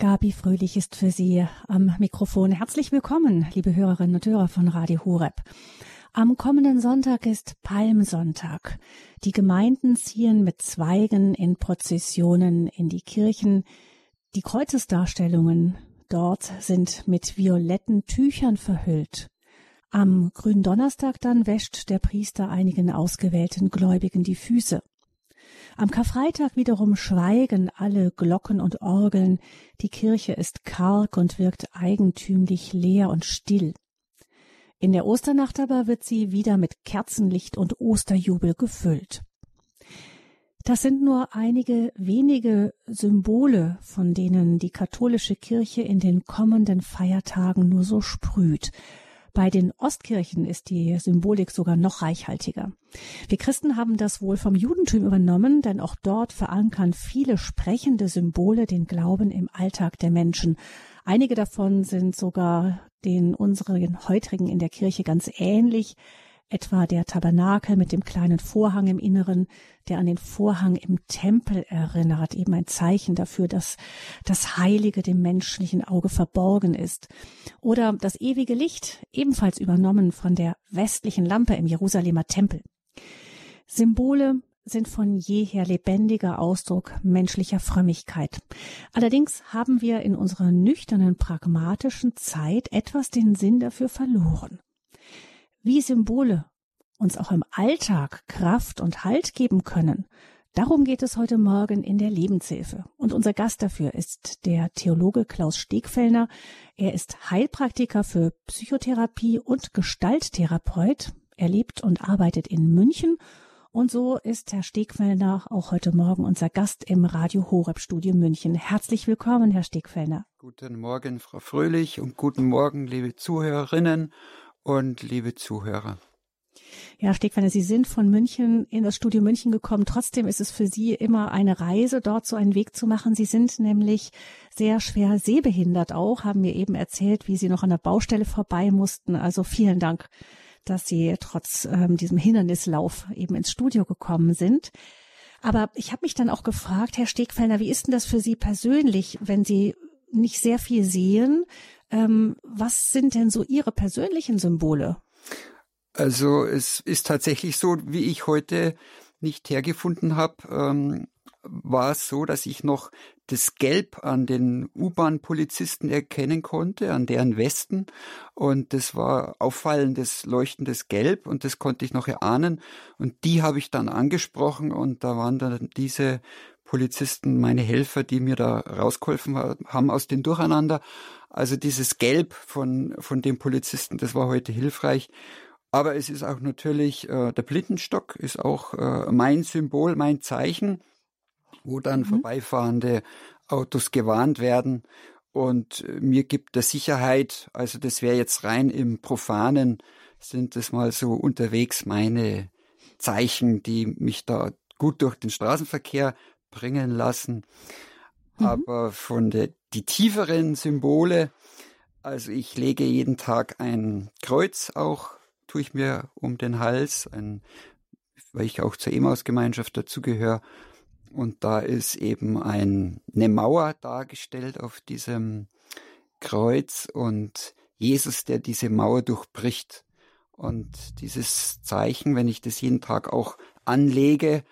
Gabi Fröhlich ist für Sie am Mikrofon. Herzlich willkommen, liebe Hörerinnen und Hörer von Radio Horeb. Am kommenden Sonntag ist Palmsonntag. Die Gemeinden ziehen mit Zweigen in Prozessionen in die Kirchen. Die Kreuzesdarstellungen dort sind mit violetten Tüchern verhüllt. Am grünen Donnerstag dann wäscht der Priester einigen ausgewählten Gläubigen die Füße. Am Karfreitag wiederum schweigen alle Glocken und Orgeln, die Kirche ist karg und wirkt eigentümlich leer und still. In der Osternacht aber wird sie wieder mit Kerzenlicht und Osterjubel gefüllt. Das sind nur einige wenige Symbole, von denen die katholische Kirche in den kommenden Feiertagen nur so sprüht. Bei den Ostkirchen ist die Symbolik sogar noch reichhaltiger. Wir Christen haben das wohl vom Judentum übernommen, denn auch dort verankern viele sprechende Symbole den Glauben im Alltag der Menschen. Einige davon sind sogar den unseren heutigen in der Kirche ganz ähnlich etwa der Tabernakel mit dem kleinen Vorhang im Inneren, der an den Vorhang im Tempel erinnert, eben ein Zeichen dafür, dass das Heilige dem menschlichen Auge verborgen ist. Oder das ewige Licht, ebenfalls übernommen von der westlichen Lampe im Jerusalemer Tempel. Symbole sind von jeher lebendiger Ausdruck menschlicher Frömmigkeit. Allerdings haben wir in unserer nüchternen, pragmatischen Zeit etwas den Sinn dafür verloren wie Symbole uns auch im Alltag Kraft und Halt geben können. Darum geht es heute Morgen in der Lebenshilfe. Und unser Gast dafür ist der Theologe Klaus Stegfellner. Er ist Heilpraktiker für Psychotherapie und Gestalttherapeut. Er lebt und arbeitet in München. Und so ist Herr Stegfellner auch heute Morgen unser Gast im Radio Horeb Studio München. Herzlich willkommen, Herr Stegfellner. Guten Morgen, Frau Fröhlich und guten Morgen, liebe Zuhörerinnen und liebe Zuhörer. Ja, Stegweiner, Sie sind von München in das Studio München gekommen. Trotzdem ist es für Sie immer eine Reise, dort so einen Weg zu machen. Sie sind nämlich sehr schwer sehbehindert auch, haben mir eben erzählt, wie Sie noch an der Baustelle vorbei mussten. Also vielen Dank, dass Sie trotz ähm, diesem Hindernislauf eben ins Studio gekommen sind. Aber ich habe mich dann auch gefragt, Herr Stegfellner, wie ist denn das für Sie persönlich, wenn Sie nicht sehr viel sehen ähm, was sind denn so Ihre persönlichen Symbole? Also es ist tatsächlich so, wie ich heute nicht hergefunden habe, ähm, war es so, dass ich noch das Gelb an den U-Bahn-Polizisten erkennen konnte, an deren Westen. Und das war auffallendes, leuchtendes Gelb und das konnte ich noch erahnen. Und die habe ich dann angesprochen und da waren dann diese Polizisten meine Helfer, die mir da rausgeholfen haben aus dem Durcheinander. Also dieses Gelb von, von dem Polizisten, das war heute hilfreich. Aber es ist auch natürlich, äh, der Blindenstock ist auch äh, mein Symbol, mein Zeichen, wo dann mhm. vorbeifahrende Autos gewarnt werden. Und äh, mir gibt der Sicherheit, also das wäre jetzt rein im Profanen, sind das mal so unterwegs meine Zeichen, die mich da gut durch den Straßenverkehr bringen lassen. Mhm. Aber von der die tieferen Symbole, also ich lege jeden Tag ein Kreuz auch, tue ich mir um den Hals, ein, weil ich auch zur Emaus-Gemeinschaft dazugehöre. Und da ist eben ein, eine Mauer dargestellt auf diesem Kreuz und Jesus, der diese Mauer durchbricht. Und dieses Zeichen, wenn ich das jeden Tag auch anlege,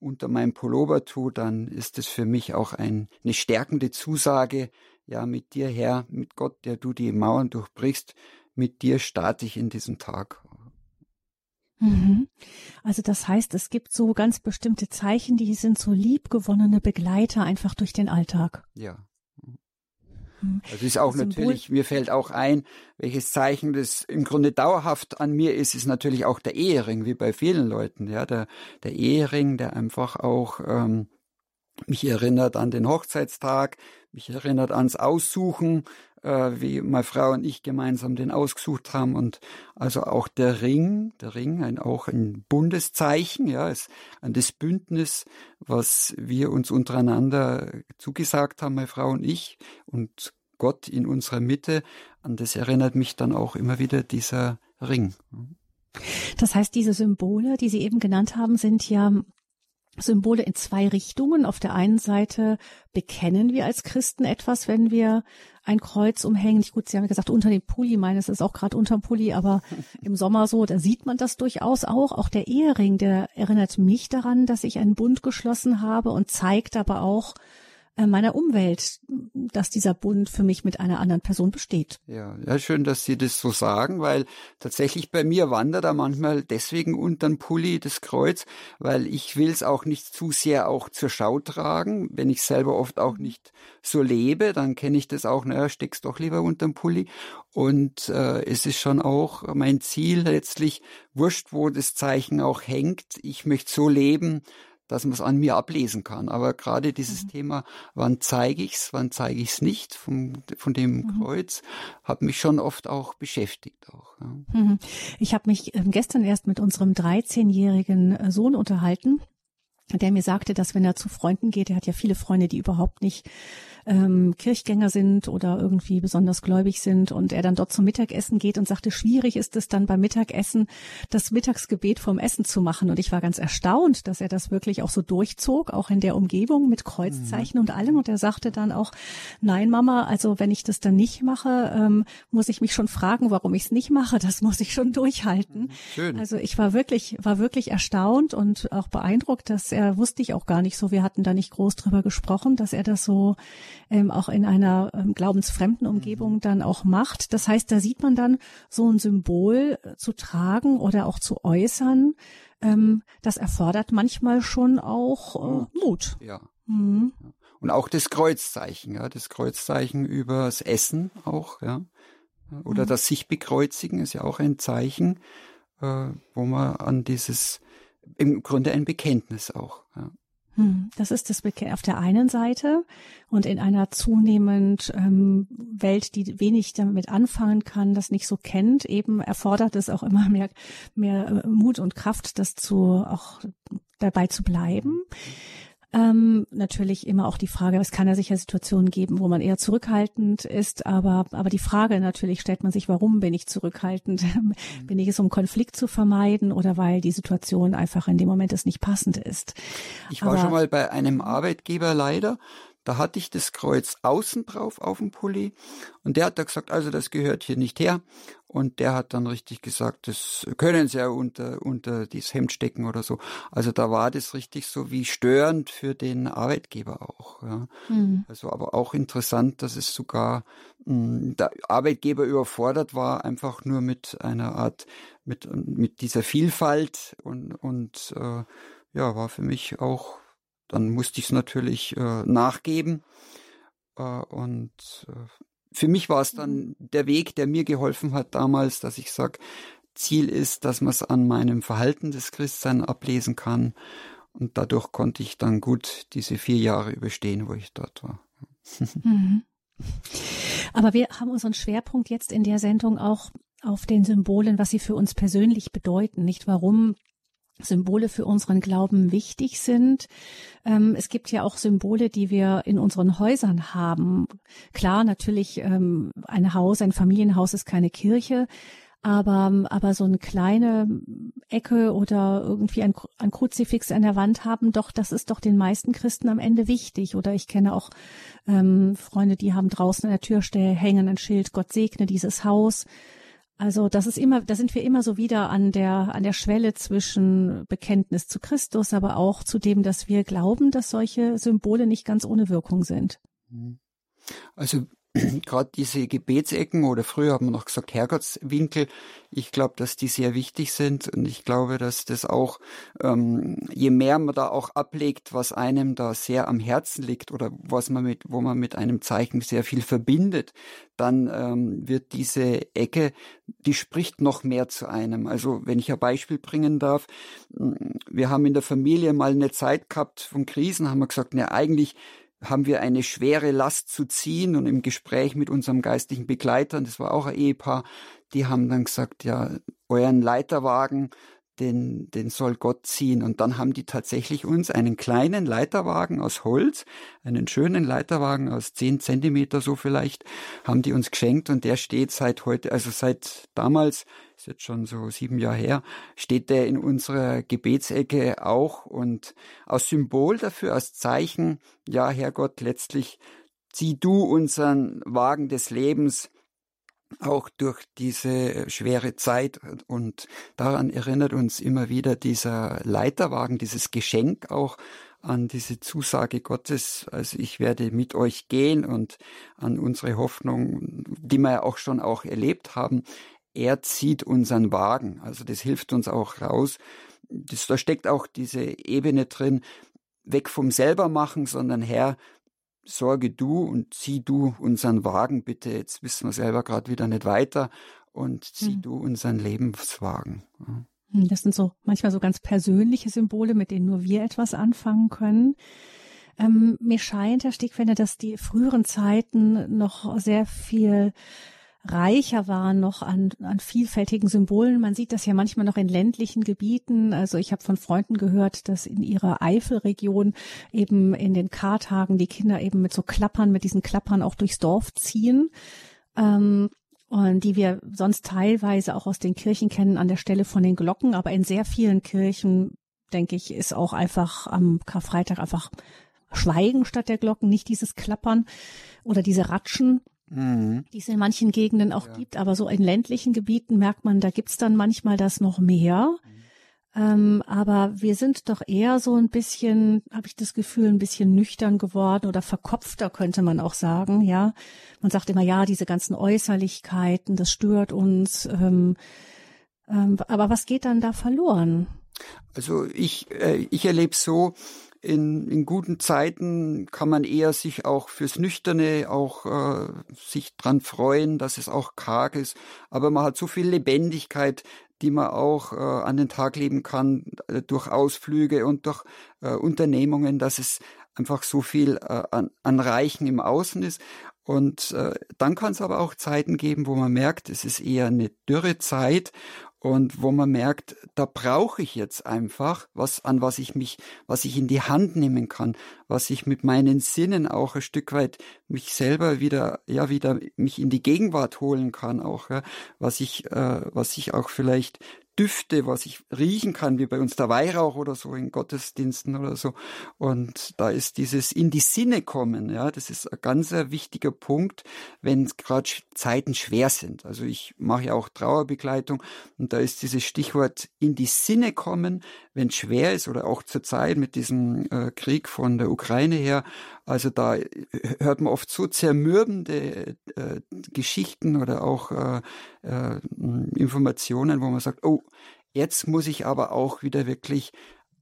unter meinem Pullover tue, dann ist es für mich auch ein, eine stärkende Zusage, ja, mit dir, Herr, mit Gott, der du die Mauern durchbrichst, mit dir starte ich in diesen Tag. Mhm. Also das heißt, es gibt so ganz bestimmte Zeichen, die sind so liebgewonnene Begleiter einfach durch den Alltag. Ja. Mhm. Das ist auch Symbol natürlich, mir fällt auch ein, welches Zeichen das im Grunde dauerhaft an mir ist, ist natürlich auch der Ehering, wie bei vielen Leuten. Ja, der, der Ehering, der einfach auch ähm, mich erinnert an den Hochzeitstag, mich erinnert ans Aussuchen, äh, wie meine Frau und ich gemeinsam den ausgesucht haben und also auch der Ring, der Ring, ein, auch ein Bundeszeichen, ja, ist an das Bündnis, was wir uns untereinander zugesagt haben, meine Frau und ich und Gott in unserer Mitte, an das erinnert mich dann auch immer wieder dieser Ring. Das heißt, diese Symbole, die Sie eben genannt haben, sind ja Symbole in zwei Richtungen. Auf der einen Seite bekennen wir als Christen etwas, wenn wir ein Kreuz umhängen. Nicht gut, Sie haben ja gesagt, unter dem Pulli, meines ist auch gerade unter dem Pulli, aber im Sommer so, da sieht man das durchaus auch. Auch der Ehering, der erinnert mich daran, dass ich einen Bund geschlossen habe und zeigt aber auch, meiner Umwelt, dass dieser Bund für mich mit einer anderen Person besteht. Ja, ja, schön, dass Sie das so sagen, weil tatsächlich bei mir wandert er manchmal deswegen unter den Pulli das Kreuz, weil ich will es auch nicht zu sehr auch zur Schau tragen. Wenn ich selber oft auch nicht so lebe, dann kenne ich das auch, naja, steck's doch lieber unter den Pulli. Und äh, es ist schon auch mein Ziel letztlich, wurscht, wo das Zeichen auch hängt, ich möchte so leben, dass man es an mir ablesen kann. Aber gerade dieses mhm. Thema, wann zeige ich's, wann zeige ich's nicht, vom, von dem mhm. Kreuz, hat mich schon oft auch beschäftigt. Auch, ja. Mhm. Ich habe mich ähm, gestern erst mit unserem 13-jährigen äh, Sohn unterhalten der mir sagte, dass wenn er zu Freunden geht, er hat ja viele Freunde, die überhaupt nicht ähm, Kirchgänger sind oder irgendwie besonders gläubig sind und er dann dort zum Mittagessen geht und sagte, schwierig ist es dann beim Mittagessen, das Mittagsgebet vom Essen zu machen. Und ich war ganz erstaunt, dass er das wirklich auch so durchzog, auch in der Umgebung mit Kreuzzeichen mhm. und allem. Und er sagte dann auch, nein, Mama, also wenn ich das dann nicht mache, ähm, muss ich mich schon fragen, warum ich es nicht mache. Das muss ich schon durchhalten. Mhm. Schön. Also ich war wirklich, war wirklich erstaunt und auch beeindruckt, dass er wusste ich auch gar nicht so. Wir hatten da nicht groß drüber gesprochen, dass er das so ähm, auch in einer ähm, glaubensfremden Umgebung mhm. dann auch macht. Das heißt, da sieht man dann so ein Symbol äh, zu tragen oder auch zu äußern. Ähm, das erfordert manchmal schon auch äh, Mut. Ja. Mhm. Und auch das Kreuzzeichen, ja, das Kreuzzeichen übers Essen auch, ja. Oder mhm. das sich bekreuzigen ist ja auch ein Zeichen, äh, wo man an dieses, im Grunde ein Bekenntnis auch, ja. Hm, das ist das auf der einen Seite und in einer zunehmend ähm, Welt, die wenig damit anfangen kann, das nicht so kennt, eben erfordert es auch immer mehr, mehr äh, Mut und Kraft, das zu auch dabei zu bleiben. Ähm, natürlich immer auch die Frage, es kann ja sicher Situationen geben, wo man eher zurückhaltend ist, aber, aber die Frage natürlich stellt man sich, warum bin ich zurückhaltend? Mhm. bin ich es, um Konflikt zu vermeiden oder weil die Situation einfach in dem Moment es nicht passend ist? Ich war aber, schon mal bei einem Arbeitgeber leider, da hatte ich das Kreuz außen drauf auf dem Pulli und der hat da gesagt, also das gehört hier nicht her. Und der hat dann richtig gesagt, das können sie ja unter, unter dieses Hemd stecken oder so. Also da war das richtig so wie störend für den Arbeitgeber auch. Ja. Mhm. Also aber auch interessant, dass es sogar mh, hm, der Arbeitgeber überfordert war, einfach nur mit einer Art, mit, mit dieser Vielfalt und, und äh, ja, war für mich auch dann musste ich es natürlich äh, nachgeben. Äh, und äh, für mich war es dann der Weg, der mir geholfen hat damals, dass ich sage, Ziel ist, dass man es an meinem Verhalten des Christsein ablesen kann. Und dadurch konnte ich dann gut diese vier Jahre überstehen, wo ich dort war. Mhm. Aber wir haben unseren Schwerpunkt jetzt in der Sendung auch auf den Symbolen, was sie für uns persönlich bedeuten, nicht warum Symbole für unseren Glauben wichtig sind. Ähm, es gibt ja auch Symbole, die wir in unseren Häusern haben. Klar, natürlich ähm, ein Haus, ein Familienhaus ist keine Kirche, aber, aber so eine kleine Ecke oder irgendwie ein, ein Kruzifix an der Wand haben, doch, das ist doch den meisten Christen am Ende wichtig. Oder ich kenne auch ähm, Freunde, die haben draußen an der Türstelle hängen ein Schild, Gott segne dieses Haus. Also das ist immer, da sind wir immer so wieder an der an der Schwelle zwischen Bekenntnis zu Christus, aber auch zu dem, dass wir glauben, dass solche Symbole nicht ganz ohne Wirkung sind. Mhm. Also gerade diese Gebetsecken oder früher haben wir noch gesagt Herrgottswinkel, ich glaube, dass die sehr wichtig sind und ich glaube, dass das auch, ähm, je mehr man da auch ablegt, was einem da sehr am Herzen liegt oder was man mit, wo man mit einem Zeichen sehr viel verbindet, dann ähm, wird diese Ecke, die spricht noch mehr zu einem. Also wenn ich ein Beispiel bringen darf, wir haben in der Familie mal eine Zeit gehabt von Krisen, haben wir gesagt, ne, eigentlich haben wir eine schwere Last zu ziehen und im Gespräch mit unserem geistlichen Begleitern, das war auch ein Ehepaar, die haben dann gesagt, ja, euren Leiterwagen, den, den soll Gott ziehen. Und dann haben die tatsächlich uns einen kleinen Leiterwagen aus Holz, einen schönen Leiterwagen aus zehn Zentimeter so vielleicht, haben die uns geschenkt und der steht seit heute, also seit damals ist jetzt schon so sieben Jahre her, steht der in unserer Gebetsecke auch und als Symbol dafür, als Zeichen, ja, Herrgott, letztlich zieh du unseren Wagen des Lebens auch durch diese schwere Zeit. Und daran erinnert uns immer wieder dieser Leiterwagen, dieses Geschenk auch an diese Zusage Gottes, also ich werde mit euch gehen und an unsere Hoffnung, die wir ja auch schon auch erlebt haben, er zieht unseren Wagen. Also das hilft uns auch raus. Das, da steckt auch diese Ebene drin, weg vom selbermachen, sondern Herr, sorge du und zieh du unseren Wagen bitte. Jetzt wissen wir selber gerade wieder nicht weiter und zieh hm. du unseren Lebenswagen. Hm, das sind so manchmal so ganz persönliche Symbole, mit denen nur wir etwas anfangen können. Ähm, mir scheint, Herr Stegwender, dass die früheren Zeiten noch sehr viel reicher waren noch an, an vielfältigen Symbolen. Man sieht das ja manchmal noch in ländlichen Gebieten. Also ich habe von Freunden gehört, dass in ihrer Eifelregion eben in den Kartagen die Kinder eben mit so Klappern, mit diesen Klappern auch durchs Dorf ziehen. Ähm, und die wir sonst teilweise auch aus den Kirchen kennen an der Stelle von den Glocken, aber in sehr vielen Kirchen, denke ich, ist auch einfach am Karfreitag einfach Schweigen statt der Glocken, nicht dieses Klappern oder diese Ratschen, mhm. die es in manchen Gegenden auch ja. gibt, aber so in ländlichen Gebieten merkt man, da gibt's dann manchmal das noch mehr. Mhm. Ähm, aber wir sind doch eher so ein bisschen, habe ich das Gefühl, ein bisschen nüchtern geworden oder verkopfter, könnte man auch sagen. Ja, man sagt immer, ja, diese ganzen Äußerlichkeiten, das stört uns. Ähm, ähm, aber was geht dann da verloren? Also ich, äh, ich erlebe so, in, in guten Zeiten kann man eher sich auch fürs Nüchterne auch äh, sich dran freuen, dass es auch karg ist. Aber man hat so viel Lebendigkeit, die man auch äh, an den Tag leben kann äh, durch Ausflüge und durch äh, Unternehmungen, dass es einfach so viel äh, an, an Reichen im Außen ist. Und äh, dann kann es aber auch Zeiten geben, wo man merkt, es ist eher eine dürre Zeit und wo man merkt, da brauche ich jetzt einfach was, an was ich mich, was ich in die Hand nehmen kann, was ich mit meinen Sinnen auch ein Stück weit mich selber wieder, ja, wieder mich in die Gegenwart holen kann auch, ja, was ich, äh, was ich auch vielleicht Düfte, was ich riechen kann, wie bei uns der Weihrauch oder so in Gottesdiensten oder so. Und da ist dieses in die Sinne kommen, ja, das ist ein ganz wichtiger Punkt, wenn gerade Zeiten schwer sind. Also ich mache ja auch Trauerbegleitung und da ist dieses Stichwort in die Sinne kommen, wenn schwer ist oder auch zur Zeit mit diesem äh, Krieg von der Ukraine her. Also da hört man oft so zermürbende äh, Geschichten oder auch äh, äh, Informationen, wo man sagt, oh, jetzt muss ich aber auch wieder wirklich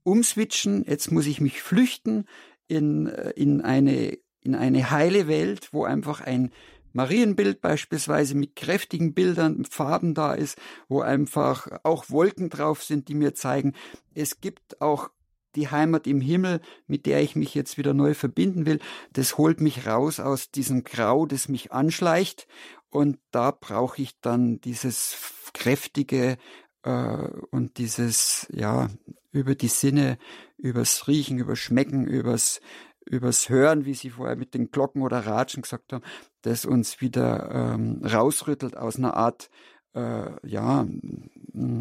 umswitchen, jetzt muss ich mich flüchten in, äh, in eine in eine heile Welt, wo einfach ein Marienbild beispielsweise mit kräftigen Bildern, Farben da ist, wo einfach auch Wolken drauf sind, die mir zeigen, es gibt auch die Heimat im Himmel, mit der ich mich jetzt wieder neu verbinden will, das holt mich raus aus diesem Grau, das mich anschleicht. Und da brauche ich dann dieses kräftige äh, und dieses, ja, über die Sinne, übers Riechen, übers Schmecken, übers, übers Hören, wie Sie vorher mit den Glocken oder Ratschen gesagt haben, das uns wieder ähm, rausrüttelt aus einer Art äh, ja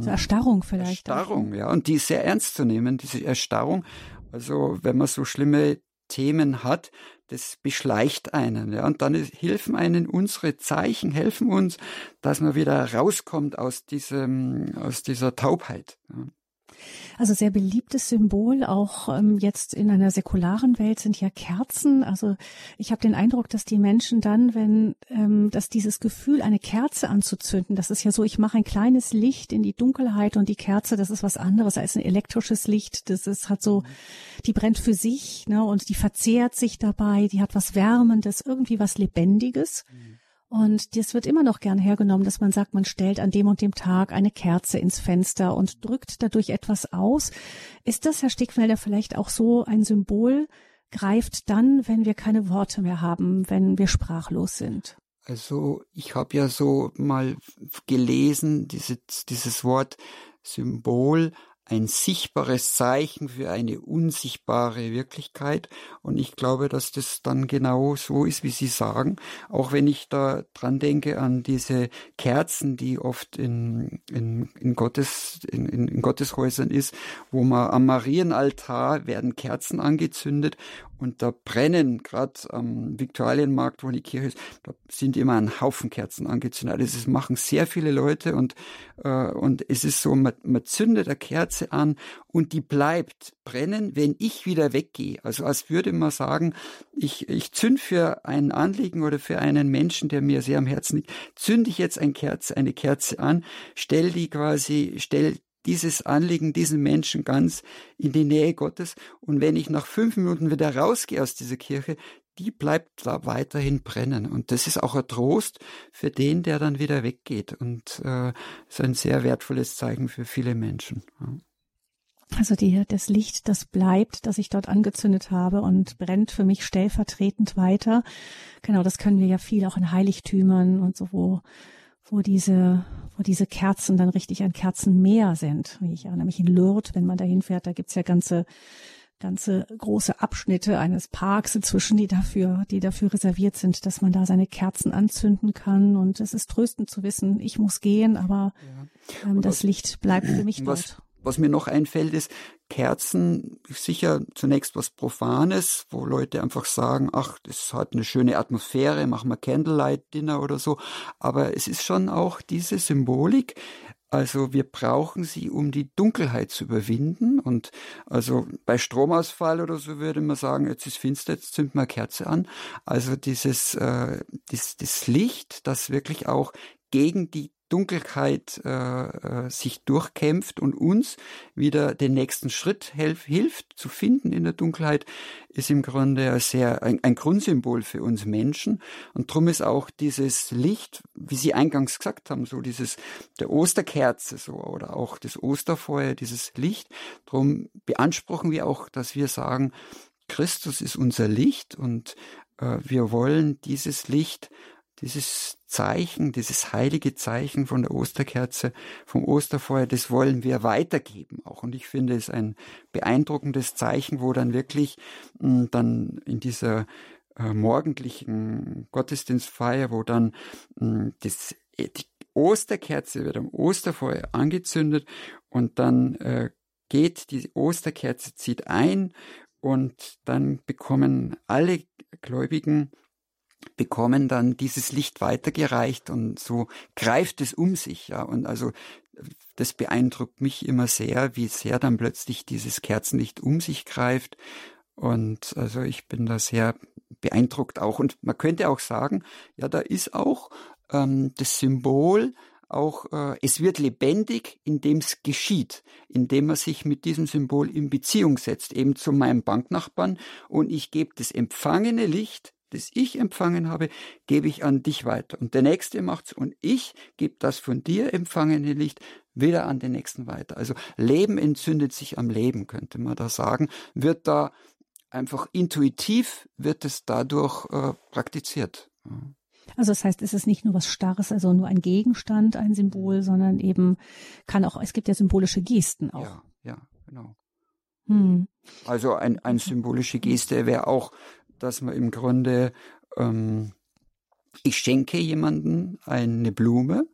so Erstarrung vielleicht. Erstarrung, auch. ja, und die ist sehr ernst zu nehmen, diese Erstarrung. Also wenn man so schlimme Themen hat, das beschleicht einen, ja, und dann ist, helfen einen unsere Zeichen, helfen uns, dass man wieder rauskommt aus diesem, aus dieser Taubheit. Ja. Also sehr beliebtes Symbol, auch ähm, jetzt in einer säkularen Welt sind ja Kerzen. Also ich habe den Eindruck, dass die Menschen dann, wenn ähm, dass dieses Gefühl, eine Kerze anzuzünden, das ist ja so, ich mache ein kleines Licht in die Dunkelheit und die Kerze, das ist was anderes als ein elektrisches Licht. Das ist hat so, die brennt für sich, ne, und die verzehrt sich dabei, die hat was Wärmendes, irgendwie was Lebendiges. Mhm. Und das wird immer noch gern hergenommen, dass man sagt, man stellt an dem und dem Tag eine Kerze ins Fenster und drückt dadurch etwas aus. Ist das, Herr Stickfelder, vielleicht auch so ein Symbol, greift dann, wenn wir keine Worte mehr haben, wenn wir sprachlos sind? Also ich habe ja so mal gelesen, diese, dieses Wort Symbol ein sichtbares Zeichen für eine unsichtbare Wirklichkeit. Und ich glaube, dass das dann genau so ist, wie Sie sagen. Auch wenn ich da dran denke an diese Kerzen, die oft in, in, in, Gottes, in, in Gotteshäusern ist, wo man am Marienaltar werden Kerzen angezündet und da brennen, gerade am Viktualienmarkt, wo die Kirche ist, da sind immer ein Haufen Kerzen angezündet. Also das machen sehr viele Leute und, äh, und es ist so, man, man zündet eine Kerze an und die bleibt brennen, wenn ich wieder weggehe. Also als würde man sagen, ich, ich zünd für ein Anliegen oder für einen Menschen, der mir sehr am Herzen liegt, zünde ich jetzt ein Kerze, eine Kerze an, stell die quasi, stell dieses Anliegen, diesen Menschen ganz in die Nähe Gottes. Und wenn ich nach fünf Minuten wieder rausgehe aus dieser Kirche, die bleibt da weiterhin brennen. Und das ist auch ein Trost für den, der dann wieder weggeht. Und äh, ist ein sehr wertvolles Zeichen für viele Menschen. Ja. Also die, das Licht, das bleibt, das ich dort angezündet habe und brennt für mich stellvertretend weiter. Genau, das können wir ja viel auch in Heiligtümern und so, wo wo diese, wo diese Kerzen dann richtig ein Kerzenmeer sind. Wie ich erinnere mich in Lourdes, wenn man da hinfährt, da gibt's ja ganze, ganze große Abschnitte eines Parks inzwischen, die dafür, die dafür reserviert sind, dass man da seine Kerzen anzünden kann. Und es ist tröstend zu wissen, ich muss gehen, aber ja. ähm, das Licht bleibt für mich dort. Was mir noch einfällt, ist Kerzen, sicher zunächst was Profanes, wo Leute einfach sagen, ach, das hat eine schöne Atmosphäre, machen wir Candlelight Dinner oder so. Aber es ist schon auch diese Symbolik, also wir brauchen sie, um die Dunkelheit zu überwinden. Und also bei Stromausfall oder so würde man sagen, jetzt ist finster, jetzt zünden wir Kerze an. Also dieses, äh, das, das Licht, das wirklich auch gegen die Dunkelheit äh, äh, sich durchkämpft und uns wieder den nächsten Schritt helf, hilft zu finden in der Dunkelheit, ist im Grunde ein sehr ein, ein Grundsymbol für uns Menschen. Und darum ist auch dieses Licht, wie Sie eingangs gesagt haben, so dieses der Osterkerze so oder auch das Osterfeuer, dieses Licht. Darum beanspruchen wir auch, dass wir sagen, Christus ist unser Licht und äh, wir wollen dieses Licht dieses Zeichen, dieses heilige Zeichen von der Osterkerze, vom Osterfeuer, das wollen wir weitergeben auch. Und ich finde es ein beeindruckendes Zeichen, wo dann wirklich mh, hm, dann in dieser äh, morgendlichen Gottesdienstfeier, wo dann mh, hm, das, äh, die Osterkerze wird am Osterfeuer angezündet und dann äh, geht die Osterkerze, zieht ein und dann bekommen alle Gläubigen bekommen dann dieses Licht weitergereicht und so greift es um sich, ja. Und also das beeindruckt mich immer sehr, wie sehr dann plötzlich dieses Kerzenlicht um sich greift. Und also ich bin da sehr beeindruckt auch. Und man könnte auch sagen, ja, da ist auch ähm, das Symbol auch, äh, es wird lebendig, indem es geschieht, indem man sich mit diesem Symbol in Beziehung setzt, eben zu meinem Banknachbarn und ich gebe das empfangene Licht das ich empfangen habe, gebe ich an dich weiter. Und der Nächste macht's und ich gebe das von dir empfangene Licht wieder an den Nächsten weiter. Also Leben entzündet sich am Leben, könnte man da sagen, wird da einfach intuitiv, wird es dadurch äh, praktiziert. Also das heißt, es ist nicht nur was Starres, also nur ein Gegenstand, ein Symbol, sondern eben kann auch, es gibt ja symbolische Gesten auch. Ja, ja, genau. Hm. Also ein, eine symbolische Geste wäre auch dass man im Grunde, ähm, ich schenke jemanden eine Blume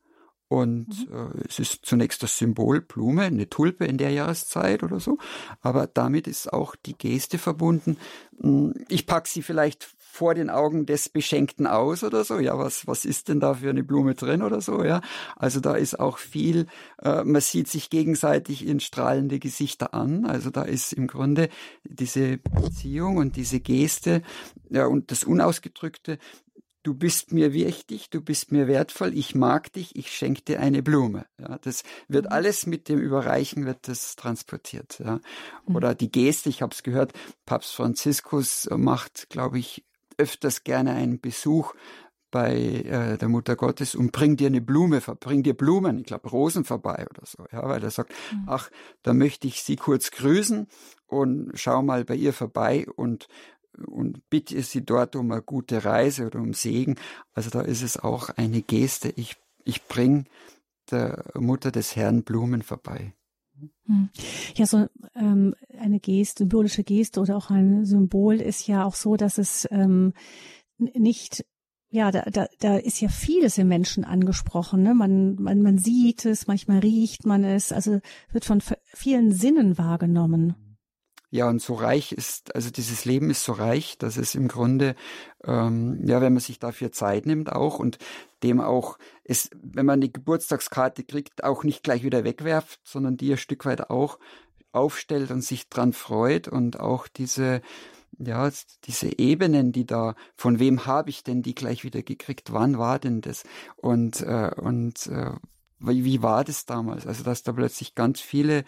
und mhm. äh, es ist zunächst das Symbol Blume, eine Tulpe in der Jahreszeit oder so, aber damit ist auch die Geste verbunden. Hm, ich packe sie vielleicht vor den Augen des Beschenkten aus oder so. Ja, was, was ist denn da für eine Blume drin oder so? Ja, also da ist auch viel, äh, man sieht sich gegenseitig in strahlende Gesichter an. Also da ist im Grunde diese Beziehung und diese Geste ja, und das Unausgedrückte, du bist mir wichtig, du bist mir wertvoll, ich mag dich, ich schenke dir eine Blume. Ja, das wird mhm. alles mit dem Überreichen wird das transportiert. Ja. Mhm. Oder die Geste, ich habe es gehört, Papst Franziskus macht, glaube ich, öfters gerne einen Besuch bei äh, der Mutter Gottes und bring dir eine Blume, bring dir Blumen, ich glaube Rosen vorbei oder so, ja, weil er sagt, mhm. ach, da möchte ich sie kurz grüßen und schau mal bei ihr vorbei und und bitte sie dort um eine gute Reise oder um Segen. Also da ist es auch eine Geste. Ich, ich bring der Mutter des Herrn Blumen vorbei. Hm. Ja, so ähm, eine Geste, symbolische Geste oder auch ein Symbol ist ja auch so, dass es ähm, nicht ja, da, da, da ist ja vieles im Menschen angesprochen. Ne? Man, man, man sieht es, manchmal riecht man es, also wird von vielen Sinnen wahrgenommen. Ja, und so reich ist, also dieses Leben ist so reich, dass es im Grunde, ähm, ja, wenn man sich dafür Zeit nimmt auch und dem auch, es, wenn man eine Geburtstagskarte kriegt, auch nicht gleich wieder wegwerft, sondern die ein Stück weit auch aufstellt und sich dran freut und auch diese, ja, diese Ebenen, die da, von wem habe ich denn die gleich wieder gekriegt, wann war denn das und, äh, und äh, wie, wie war das damals? Also, dass da plötzlich ganz viele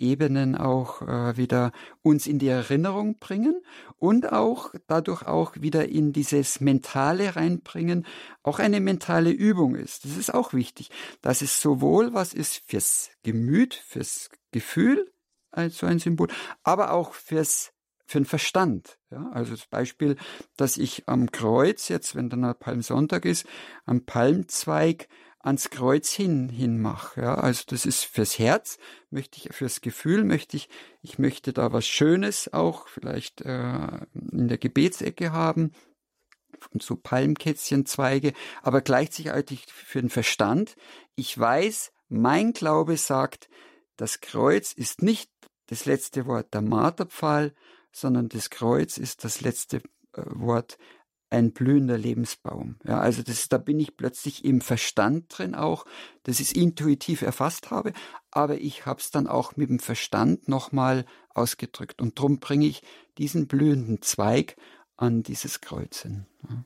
Ebenen auch äh, wieder uns in die Erinnerung bringen und auch dadurch auch wieder in dieses Mentale reinbringen, auch eine mentale Übung ist. Das ist auch wichtig, dass es sowohl was ist fürs Gemüt, fürs Gefühl, also ein Symbol, aber auch fürs für den Verstand. Ja, also das Beispiel, dass ich am Kreuz jetzt, wenn dann Palmsonntag ist, am Palmzweig ans Kreuz hin hinmache. Ja, also das ist fürs Herz, möchte ich fürs Gefühl möchte ich, ich möchte da was Schönes auch vielleicht äh, in der Gebetsecke haben und so Palmkätzchenzweige, aber gleichzeitig für den Verstand. Ich weiß, mein Glaube sagt, das Kreuz ist nicht das letzte Wort der Marterpfahl, sondern das Kreuz ist das letzte äh, Wort ein blühender Lebensbaum. Ja, also das, da bin ich plötzlich im Verstand drin auch, dass ich es intuitiv erfasst habe, aber ich habe es dann auch mit dem Verstand nochmal ausgedrückt. Und darum bringe ich diesen blühenden Zweig an dieses Kreuz. Ja.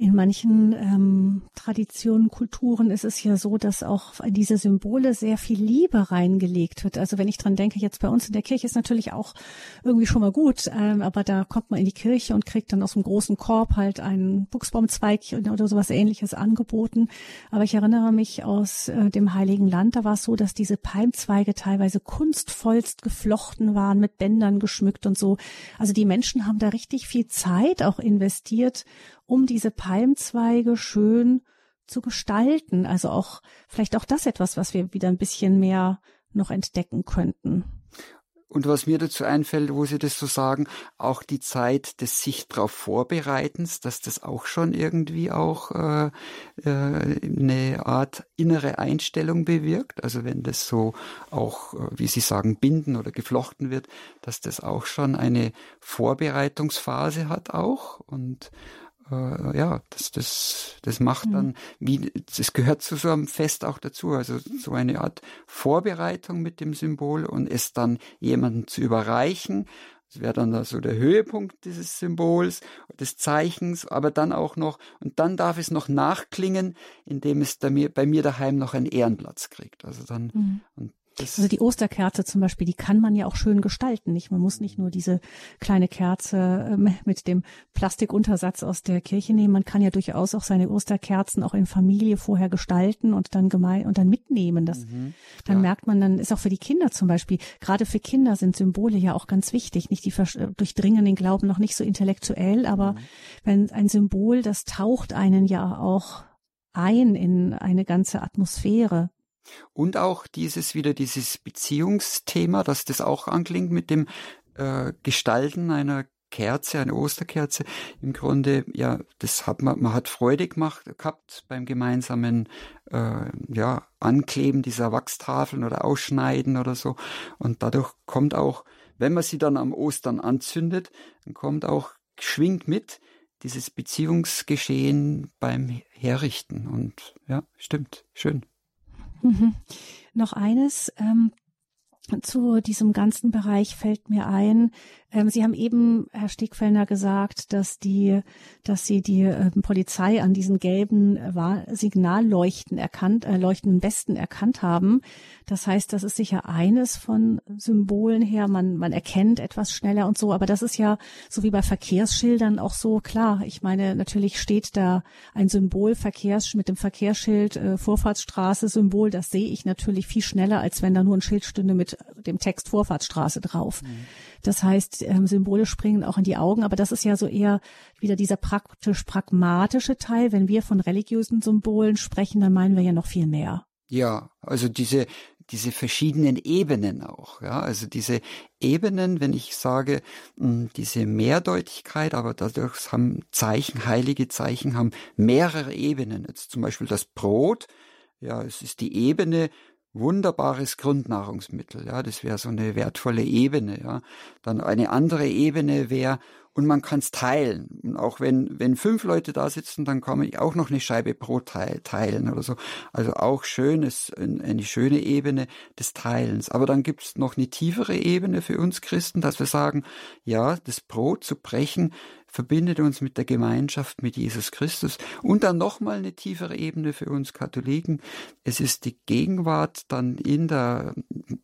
In manchen ähm, Traditionen, Kulturen ist es ja so, dass auch in diese Symbole sehr viel Liebe reingelegt wird. Also wenn ich dran denke, jetzt bei uns in der Kirche ist natürlich auch irgendwie schon mal gut, ähm, aber da kommt man in die Kirche und kriegt dann aus dem großen Korb halt einen Buchsbaumzweig oder sowas ähnliches angeboten. Aber ich erinnere mich aus äh, dem Heiligen Land, da war es so, dass diese Palmzweige teilweise kunstvollst geflochten waren, mit Bändern geschmückt und so. Also die Menschen haben da richtig viel Zeit auch investiert, um diese Palmzweige schön zu gestalten. Also auch, vielleicht auch das etwas, was wir wieder ein bisschen mehr noch entdecken könnten. Und was mir dazu einfällt, wo Sie das so sagen, auch die Zeit des sich darauf Vorbereitens, dass das auch schon irgendwie auch äh, äh, eine Art innere Einstellung bewirkt. Also wenn das so auch, äh, wie Sie sagen, binden oder geflochten wird, dass das auch schon eine Vorbereitungsphase hat auch und äh, ja, das, das, das macht mhm. dann, wie, das gehört zu so einem Fest auch dazu, also so eine Art Vorbereitung mit dem Symbol und es dann jemandem zu überreichen. Das wäre dann so der Höhepunkt dieses Symbols, des Zeichens, aber dann auch noch, und dann darf es noch nachklingen, indem es bei mir, bei mir daheim noch einen Ehrenplatz kriegt. Also dann, mhm. und also die Osterkerze zum Beispiel, die kann man ja auch schön gestalten. Nicht? Man muss nicht nur diese kleine Kerze ähm, mit dem Plastikuntersatz aus der Kirche nehmen. Man kann ja durchaus auch seine Osterkerzen auch in Familie vorher gestalten und dann gemein und dann mitnehmen. Das, mhm, dann merkt man, dann ist auch für die Kinder zum Beispiel, gerade für Kinder sind Symbole ja auch ganz wichtig. Nicht die durchdringen den Glauben noch nicht so intellektuell, aber mhm. wenn ein Symbol, das taucht einen ja auch ein in eine ganze Atmosphäre. Und auch dieses wieder dieses Beziehungsthema, dass das auch anklingt mit dem äh, Gestalten einer Kerze, eine Osterkerze. Im Grunde, ja, das hat man, man hat Freude gemacht, gehabt beim gemeinsamen, äh, ja, Ankleben dieser Wachstafeln oder Ausschneiden oder so. Und dadurch kommt auch, wenn man sie dann am Ostern anzündet, dann kommt auch, schwingt mit dieses Beziehungsgeschehen beim Herrichten. Und ja, stimmt, schön. Mhm. Noch eines, ähm, zu diesem ganzen Bereich fällt mir ein, ähm, Sie haben eben, Herr Stegfellner, gesagt, dass die, dass Sie die äh, Polizei an diesen gelben äh, Signalleuchten erkannt, äh, leuchtenden Westen erkannt haben. Das heißt, das ist sicher eines von Symbolen her. Man, man erkennt etwas schneller und so. Aber das ist ja so wie bei Verkehrsschildern auch so klar. Ich meine, natürlich steht da ein Symbol Verkehrs mit dem Verkehrsschild äh, Vorfahrtsstraße Symbol. Das sehe ich natürlich viel schneller, als wenn da nur ein Schild stünde mit dem Text Vorfahrtsstraße drauf. Mhm. Das heißt, ähm, Symbole springen auch in die Augen, aber das ist ja so eher wieder dieser praktisch pragmatische Teil. Wenn wir von religiösen Symbolen sprechen, dann meinen wir ja noch viel mehr. Ja, also diese diese verschiedenen Ebenen auch. Ja, also diese Ebenen, wenn ich sage, hm, diese Mehrdeutigkeit, aber dadurch haben Zeichen, heilige Zeichen haben mehrere Ebenen. Jetzt zum Beispiel das Brot. Ja, es ist die Ebene wunderbares Grundnahrungsmittel. Ja, das wäre so eine wertvolle Ebene. Ja, dann eine andere Ebene wäre und man kann es teilen. Und auch wenn, wenn fünf Leute da sitzen, dann kann man auch noch eine Scheibe Brot teilen oder so. Also auch schön, ist eine schöne Ebene des Teilens. Aber dann gibt es noch eine tiefere Ebene für uns Christen, dass wir sagen, ja, das Brot zu brechen verbindet uns mit der Gemeinschaft mit Jesus Christus und dann nochmal eine tiefere Ebene für uns Katholiken. Es ist die Gegenwart dann in der,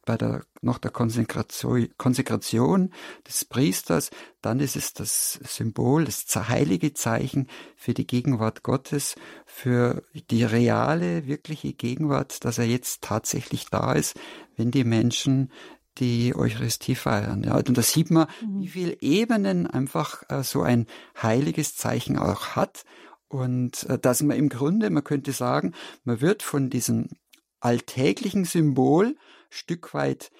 bei der, noch der Konsekration, Konsekration des Priesters, dann ist es das Symbol, das heilige Zeichen für die Gegenwart Gottes, für die reale, wirkliche Gegenwart, dass er jetzt tatsächlich da ist, wenn die Menschen die Eucharistie feiern. Ja, und da sieht man, mhm. wie viele Ebenen einfach äh, so ein heiliges Zeichen auch hat. Und äh, dass man im Grunde, man könnte sagen, man wird von diesem alltäglichen Symbol Stück weit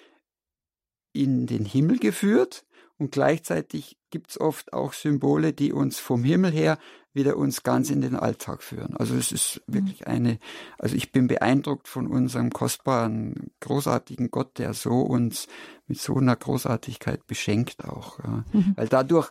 in den Himmel geführt und gleichzeitig gibt es oft auch Symbole, die uns vom Himmel her wieder uns ganz in den Alltag führen. Also es ist mhm. wirklich eine, also ich bin beeindruckt von unserem kostbaren, großartigen Gott, der so uns mit so einer Großartigkeit beschenkt auch. Ja. Mhm. Weil dadurch,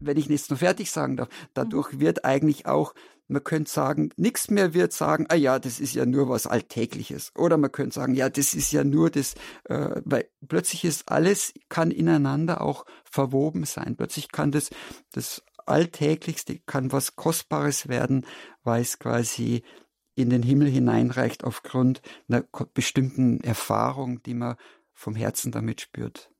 wenn ich jetzt noch fertig sagen darf, dadurch mhm. wird eigentlich auch man könnte sagen, nichts mehr wird sagen, ah ja, das ist ja nur was Alltägliches. Oder man könnte sagen, ja, das ist ja nur das, äh, weil plötzlich ist alles, kann ineinander auch verwoben sein. Plötzlich kann das, das Alltäglichste, kann was Kostbares werden, weil es quasi in den Himmel hineinreicht aufgrund einer bestimmten Erfahrung, die man vom Herzen damit spürt.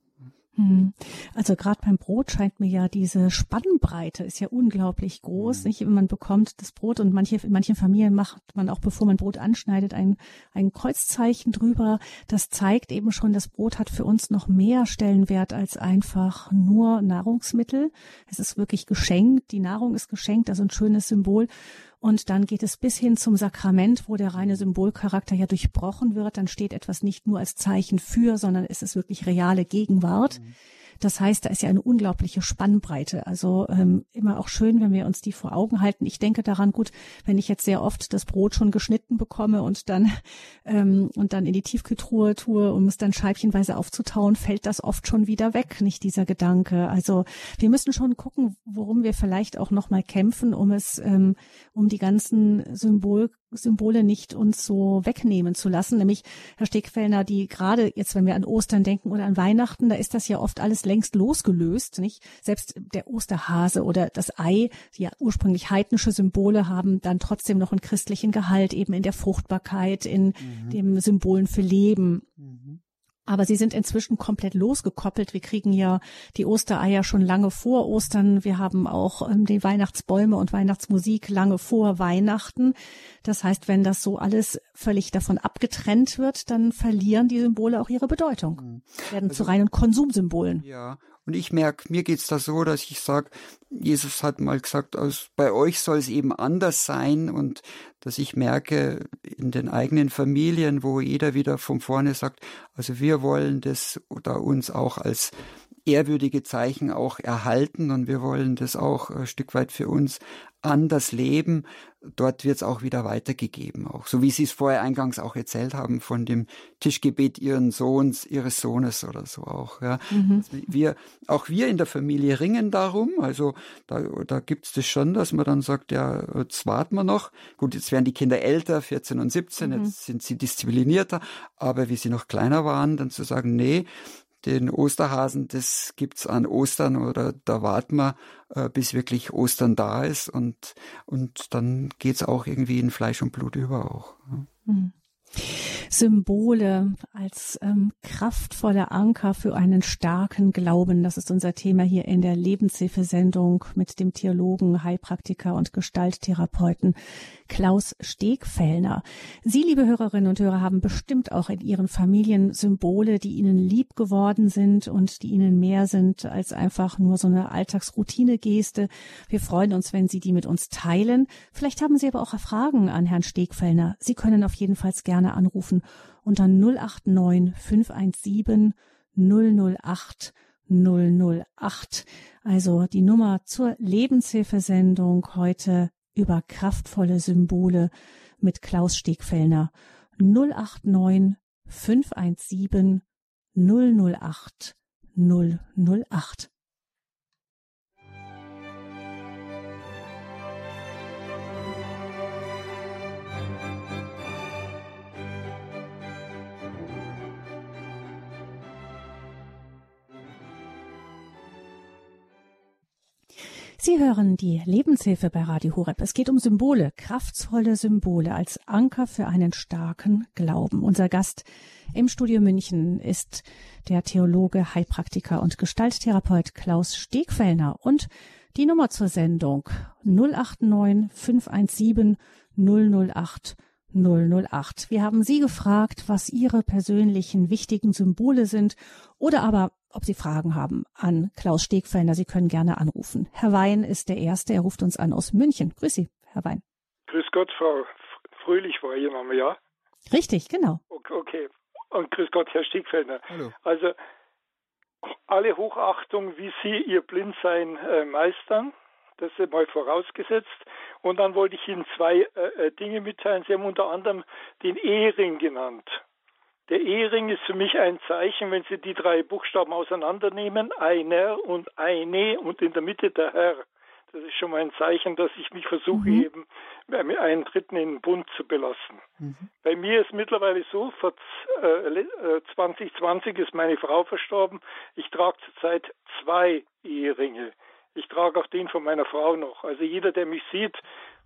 Hm. Also gerade beim Brot scheint mir ja diese Spannbreite ist ja unglaublich groß. Mhm. Nicht? Man bekommt das Brot und manche, in manchen Familien macht man auch, bevor man Brot anschneidet, ein, ein Kreuzzeichen drüber. Das zeigt eben schon, das Brot hat für uns noch mehr Stellenwert als einfach nur Nahrungsmittel. Es ist wirklich geschenkt. Die Nahrung ist geschenkt, also ein schönes Symbol. Und dann geht es bis hin zum Sakrament, wo der reine Symbolcharakter ja durchbrochen wird. Dann steht etwas nicht nur als Zeichen für, sondern es ist wirklich reale Gegenwart. Mhm. Das heißt, da ist ja eine unglaubliche Spannbreite. Also ähm, immer auch schön, wenn wir uns die vor Augen halten. Ich denke daran, gut, wenn ich jetzt sehr oft das Brot schon geschnitten bekomme und dann ähm, und dann in die Tiefkühltruhe tue, um es dann scheibchenweise aufzutauen, fällt das oft schon wieder weg, nicht dieser Gedanke. Also wir müssen schon gucken, worum wir vielleicht auch noch mal kämpfen, um es, ähm, um die ganzen Symbol Symbole nicht uns so wegnehmen zu lassen. Nämlich, Herr Stegfellner, die gerade jetzt, wenn wir an Ostern denken oder an Weihnachten, da ist das ja oft alles längst losgelöst, nicht? Selbst der Osterhase oder das Ei, die ja ursprünglich heidnische Symbole haben, dann trotzdem noch einen christlichen Gehalt, eben in der Fruchtbarkeit, in mhm. dem Symbolen für Leben. Mhm. Aber sie sind inzwischen komplett losgekoppelt. Wir kriegen ja die Ostereier schon lange vor Ostern. Wir haben auch ähm, die Weihnachtsbäume und Weihnachtsmusik lange vor Weihnachten. Das heißt, wenn das so alles völlig davon abgetrennt wird, dann verlieren die Symbole auch ihre Bedeutung, mhm. werden also, zu reinen Konsumsymbolen. Ja, und ich merke, mir geht's da so, dass ich sage, Jesus hat mal gesagt, aus, bei euch soll es eben anders sein. Und dass ich merke in den eigenen Familien, wo jeder wieder von vorne sagt, also wir wollen das oder uns auch als ehrwürdige Zeichen auch erhalten und wir wollen das auch ein Stück weit für uns anders leben. Dort wird es auch wieder weitergegeben, auch so wie Sie es vorher eingangs auch erzählt haben von dem Tischgebet Ihren Sohns, Ihres Sohnes oder so auch. Ja. Mhm. Wir, auch wir in der Familie ringen darum. Also da, da gibt es das schon, dass man dann sagt, ja, jetzt warten wir noch. Gut, jetzt werden die Kinder älter, 14 und 17, mhm. jetzt sind sie disziplinierter, aber wie sie noch kleiner waren, dann zu sagen, nee, den Osterhasen, das gibt's an Ostern oder da warten wir, äh, bis wirklich Ostern da ist und, und dann geht's auch irgendwie in Fleisch und Blut über auch. Mhm. Symbole als ähm, kraftvoller Anker für einen starken Glauben. Das ist unser Thema hier in der Lebenshilfesendung mit dem Theologen, Heilpraktiker und Gestalttherapeuten Klaus Stegfellner. Sie, liebe Hörerinnen und Hörer, haben bestimmt auch in Ihren Familien Symbole, die Ihnen lieb geworden sind und die Ihnen mehr sind als einfach nur so eine Alltagsroutine-Geste. Wir freuen uns, wenn Sie die mit uns teilen. Vielleicht haben Sie aber auch Fragen an Herrn Stegfellner. Sie können auf jeden Fall gerne anrufen hören unter 089 517 008 008. Also die Nummer zur Lebenshilfesendung heute über kraftvolle Symbole mit Klaus Stegfellner 089 517 008 008. Sie hören die Lebenshilfe bei Radio Horeb. Es geht um Symbole, kraftvolle Symbole als Anker für einen starken Glauben. Unser Gast im Studio München ist der Theologe, Heilpraktiker und Gestalttherapeut Klaus Stegfellner und die Nummer zur Sendung 089 517 008 008. Wir haben Sie gefragt, was Ihre persönlichen wichtigen Symbole sind oder aber ob Sie Fragen haben an Klaus Stegfellner. Sie können gerne anrufen. Herr Wein ist der Erste. Er ruft uns an aus München. Grüß Sie, Herr Wein. Grüß Gott, Frau Fröhlich war Ihr Name, ja? Richtig, genau. Okay. Und grüß Gott, Herr Stegfellner. Hallo. Also alle Hochachtung, wie Sie Ihr Blindsein äh, meistern. Das ist mal vorausgesetzt. Und dann wollte ich Ihnen zwei äh, äh, Dinge mitteilen. Sie haben unter anderem den Ehering genannt. Der Ehering ist für mich ein Zeichen, wenn Sie die drei Buchstaben auseinandernehmen, einer und eine und in der Mitte der Herr. Das ist schon mal ein Zeichen, dass ich mich versuche, mhm. eben einen Dritten in den Bund zu belassen. Mhm. Bei mir ist mittlerweile so, vor äh, 2020 ist meine Frau verstorben. Ich trage zurzeit zwei Eheringe. Ich trage auch den von meiner Frau noch. Also jeder, der mich sieht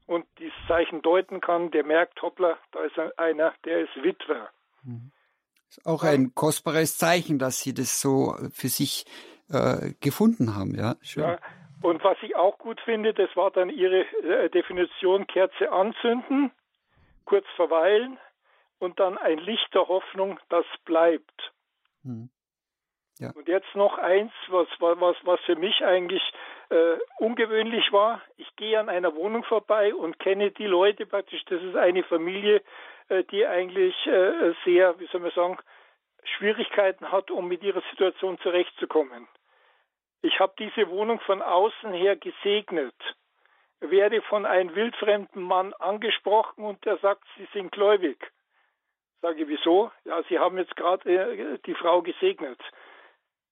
und dieses Zeichen deuten kann, der merkt, hoppla, da ist einer, der ist Witwer. Mhm. Ist auch ein kostbares Zeichen, dass Sie das so für sich äh, gefunden haben, ja. Schön. Ja. Und was ich auch gut finde, das war dann Ihre äh, Definition Kerze anzünden, kurz verweilen und dann ein Licht der Hoffnung, das bleibt. Mhm. Ja. Und jetzt noch eins, was, was, was für mich eigentlich äh, ungewöhnlich war. Ich gehe an einer Wohnung vorbei und kenne die Leute praktisch. Das ist eine Familie, die eigentlich äh, sehr, wie soll man sagen, Schwierigkeiten hat, um mit ihrer Situation zurechtzukommen. Ich habe diese Wohnung von außen her gesegnet, werde von einem wildfremden Mann angesprochen und der sagt, Sie sind gläubig. Sage, wieso? Ja, Sie haben jetzt gerade äh, die Frau gesegnet.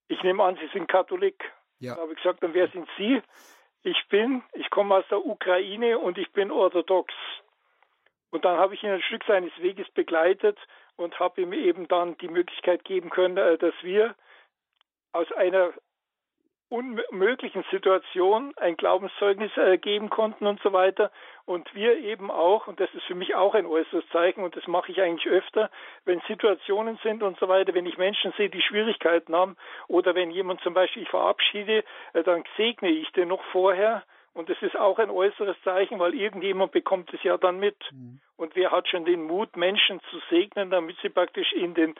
Ich nehme an, Sie sind Katholik. Ja. Da habe ich gesagt, und wer sind Sie? Ich bin, ich komme aus der Ukraine und ich bin orthodox. Und dann habe ich ihn ein Stück seines Weges begleitet und habe ihm eben dann die Möglichkeit geben können, äh, dass wir aus einer unmöglichen Situation ein Glaubenszeugnis äh, geben konnten und so weiter. Und wir eben auch, und das ist für mich auch ein äußeres Zeichen, und das mache ich eigentlich öfter, wenn Situationen sind und so weiter, wenn ich Menschen sehe, die Schwierigkeiten haben, oder wenn jemand zum Beispiel ich verabschiede, äh, dann segne ich den noch vorher. Und das ist auch ein äußeres Zeichen, weil irgendjemand bekommt es ja dann mit. Mhm. Und wer hat schon den Mut, Menschen zu segnen, damit sie praktisch in den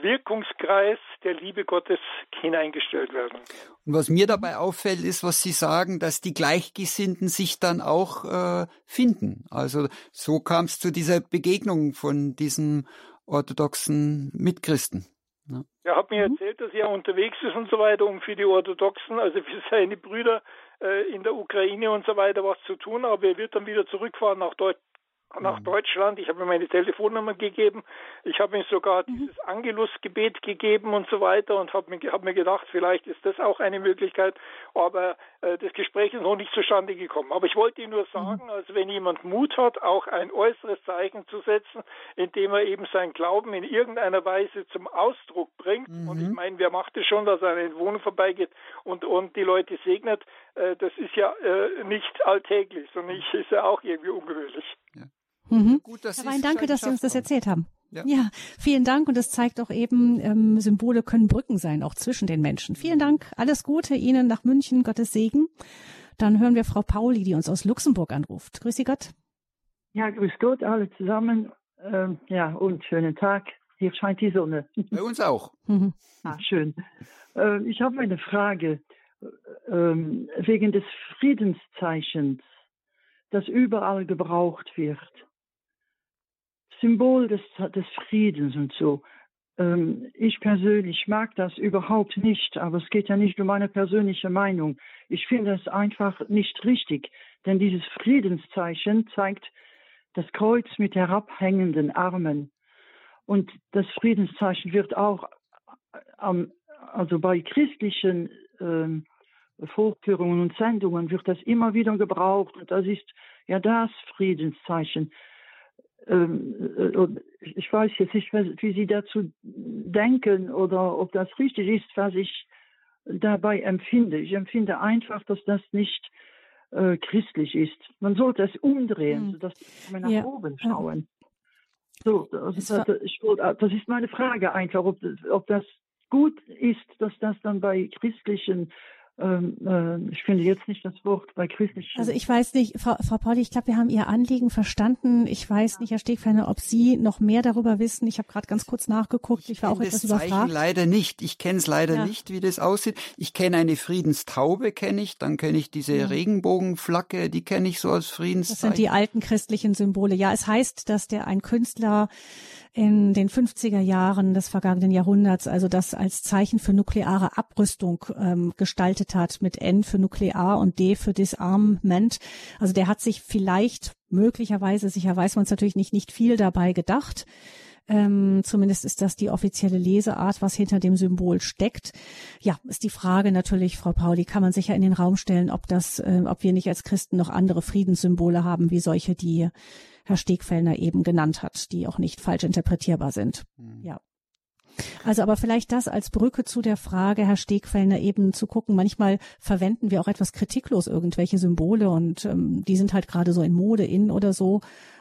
Wirkungskreis der Liebe Gottes hineingestellt werden. Und was mir dabei auffällt, ist, was Sie sagen, dass die Gleichgesinnten sich dann auch äh, finden. Also so kam es zu dieser Begegnung von diesen orthodoxen Mitchristen. Ja. Er hat mir erzählt, dass er unterwegs ist und so weiter, um für die Orthodoxen, also für seine Brüder äh, in der Ukraine und so weiter was zu tun, aber er wird dann wieder zurückfahren nach Deutschland nach mhm. Deutschland. Ich habe ihm meine Telefonnummer gegeben. Ich habe ihm sogar mhm. dieses Angelusgebet gegeben und so weiter und habe mir, hab mir gedacht, vielleicht ist das auch eine Möglichkeit. Aber äh, das Gespräch ist noch nicht zustande gekommen. Aber ich wollte Ihnen nur mhm. sagen, mhm. also wenn jemand Mut hat, auch ein äußeres Zeichen zu setzen, indem er eben seinen Glauben in irgendeiner Weise zum Ausdruck bringt. Mhm. Und ich meine, wer macht es schon, dass er an den Wohnung vorbeigeht und, und die Leute segnet? Äh, das ist ja äh, nicht alltäglich, sondern ich, ist ja auch irgendwie ungewöhnlich. Mhm. Gut, dass Herr Wein, danke, dass Sie uns das erzählt haben. Ja. ja, vielen Dank und es zeigt auch eben, ähm, Symbole können Brücken sein, auch zwischen den Menschen. Vielen Dank, alles Gute Ihnen nach München, Gottes Segen. Dann hören wir Frau Pauli, die uns aus Luxemburg anruft. Grüß Sie Gott. Ja, grüß Gott alle zusammen. Ähm, ja, und schönen Tag. Hier scheint die Sonne. Bei uns auch. Mhm. Ah, schön. Äh, ich habe eine Frage äh, wegen des Friedenszeichens, das überall gebraucht wird Symbol des, des Friedens und so. Ähm, ich persönlich mag das überhaupt nicht, aber es geht ja nicht um meine persönliche Meinung. Ich finde es einfach nicht richtig, denn dieses Friedenszeichen zeigt das Kreuz mit herabhängenden Armen. Und das Friedenszeichen wird auch ähm, also bei christlichen ähm, Vorführungen und Sendungen wird das immer wieder gebraucht und das ist ja das Friedenszeichen. Ähm, äh, ich weiß jetzt nicht, wie Sie dazu denken oder ob das richtig ist, was ich dabei empfinde. Ich empfinde einfach, dass das nicht äh, christlich ist. Man sollte es umdrehen, hm. sodass wir nach ja. oben schauen. So, das, das, das, ist meine Frage einfach, ob, ob das gut ist, dass das dann bei christlichen ich finde jetzt nicht das Wort bei christlichen. Also ich weiß nicht, Frau, Frau Pauli, ich glaube, wir haben Ihr Anliegen verstanden. Ich weiß nicht, Herr Stegfeiner, ob Sie noch mehr darüber wissen. Ich habe gerade ganz kurz nachgeguckt. Ich war auch etwas das überfragt. Zeichen leider nicht. Ich kenne es leider ja. nicht, wie das aussieht. Ich kenne eine Friedenstaube, kenne ich. Dann kenne ich diese ja. Regenbogenflagge, die kenne ich so als Friedenszeichen. Das sind die alten christlichen Symbole. Ja, es heißt, dass der ein Künstler in den 50er Jahren des vergangenen Jahrhunderts, also das als Zeichen für nukleare Abrüstung ähm, gestaltet hat, mit N für Nuklear und D für Disarmament. Also der hat sich vielleicht möglicherweise, sicher weiß man es natürlich nicht, nicht viel dabei gedacht. Ähm, zumindest ist das die offizielle Leseart, was hinter dem Symbol steckt. Ja, ist die Frage natürlich, Frau Pauli, kann man sicher in den Raum stellen, ob das, äh, ob wir nicht als Christen noch andere Friedenssymbole haben, wie solche, die Herr Stegfellner eben genannt hat, die auch nicht falsch interpretierbar sind. Mhm. Ja. Also aber vielleicht das als Brücke zu der Frage, Herr Stegfellner, eben zu gucken, manchmal verwenden wir auch etwas kritiklos irgendwelche Symbole und ähm, die sind halt gerade so in Mode in oder so.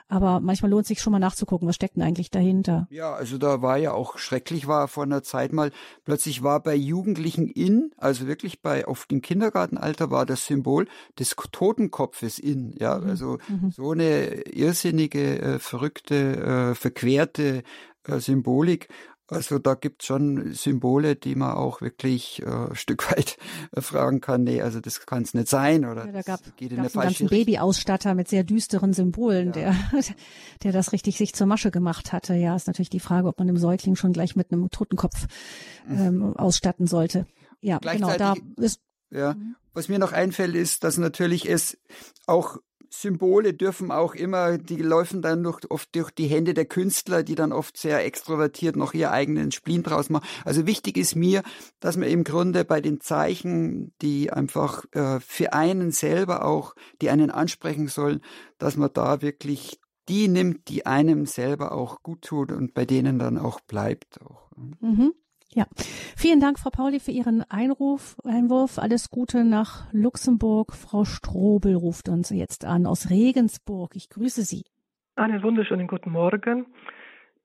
Aber manchmal lohnt es sich schon mal nachzugucken, was steckt denn eigentlich dahinter. Ja, also da war ja auch schrecklich, war vor einer Zeit mal, plötzlich war bei Jugendlichen in, also wirklich bei, auf dem Kindergartenalter war das Symbol des Totenkopfes in. Ja, mhm. also mhm. so eine irrsinnige, äh, verrückte, äh, verquerte äh, Symbolik. Also da gibt's schon Symbole, die man auch wirklich äh, ein Stück weit äh, fragen kann, nee, also das kann es nicht sein oder ja, da gab, geht in eine falsche einen ganzen Babyausstatter mit sehr düsteren Symbolen, ja. der, der das richtig sich zur Masche gemacht hatte. Ja, ist natürlich die Frage, ob man dem Säugling schon gleich mit einem Totenkopf mhm. ähm, ausstatten sollte. Ja, genau, da ist ja, mhm. was mir noch einfällt, ist, dass natürlich es auch Symbole dürfen auch immer, die laufen dann noch oft durch die Hände der Künstler, die dann oft sehr extrovertiert noch ihr eigenen Splin draus machen. Also wichtig ist mir, dass man im Grunde bei den Zeichen, die einfach äh, für einen selber auch, die einen ansprechen sollen, dass man da wirklich die nimmt, die einem selber auch gut tut und bei denen dann auch bleibt. Auch. Mhm. Ja, vielen Dank, Frau Pauli, für Ihren Einruf, Einwurf. Alles Gute nach Luxemburg. Frau Strobel ruft uns jetzt an aus Regensburg. Ich grüße Sie. Einen wunderschönen guten Morgen.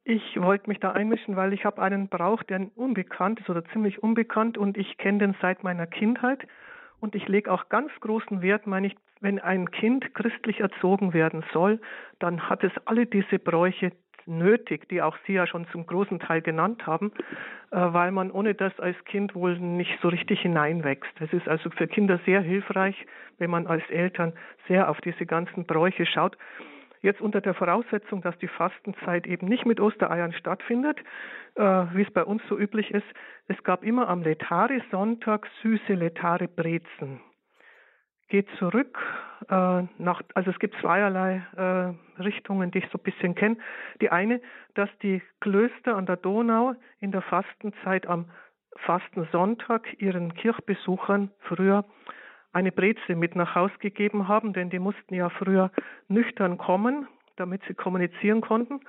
Ich wollte mich da einmischen, weil ich habe einen Brauch, der unbekannt ist oder ziemlich unbekannt und ich kenne den seit meiner Kindheit. Und ich lege auch ganz großen Wert, meine ich, wenn ein Kind christlich erzogen werden soll, dann hat es alle diese Bräuche, nötig, die auch Sie ja schon zum großen Teil genannt haben, äh, weil man ohne das als Kind wohl nicht so richtig hineinwächst. Es ist also für Kinder sehr hilfreich, wenn man als Eltern sehr auf diese ganzen Bräuche schaut. Jetzt unter der Voraussetzung, dass die Fastenzeit eben nicht mit Ostereiern stattfindet, äh, wie es bei uns so üblich ist. Es gab immer am Letare-Sonntag süße Letare-Brezen geht zurück äh, nach, also es gibt zweierlei äh, Richtungen, die ich so ein bisschen kenne. Die eine, dass die Klöster an der Donau in der Fastenzeit am Fastensonntag ihren Kirchbesuchern früher eine Breze mit nach Haus gegeben haben, denn die mussten ja früher nüchtern kommen, damit sie kommunizieren konnten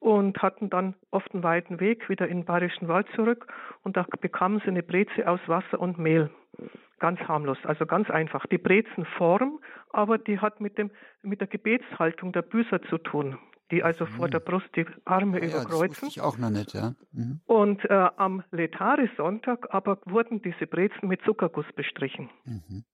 und hatten dann oft einen weiten Weg wieder in den Bayerischen Wald zurück und da bekamen sie eine Breze aus Wasser und Mehl. Ganz harmlos, also ganz einfach. Die Brezenform, aber die hat mit, dem, mit der Gebetshaltung der Büßer zu tun, die also mhm. vor der Brust die Arme ja, überkreuzen. Das ich auch noch nicht, ja. Mhm. Und äh, am Letare-Sonntag aber wurden diese Brezen mit Zuckerguss bestrichen. Mhm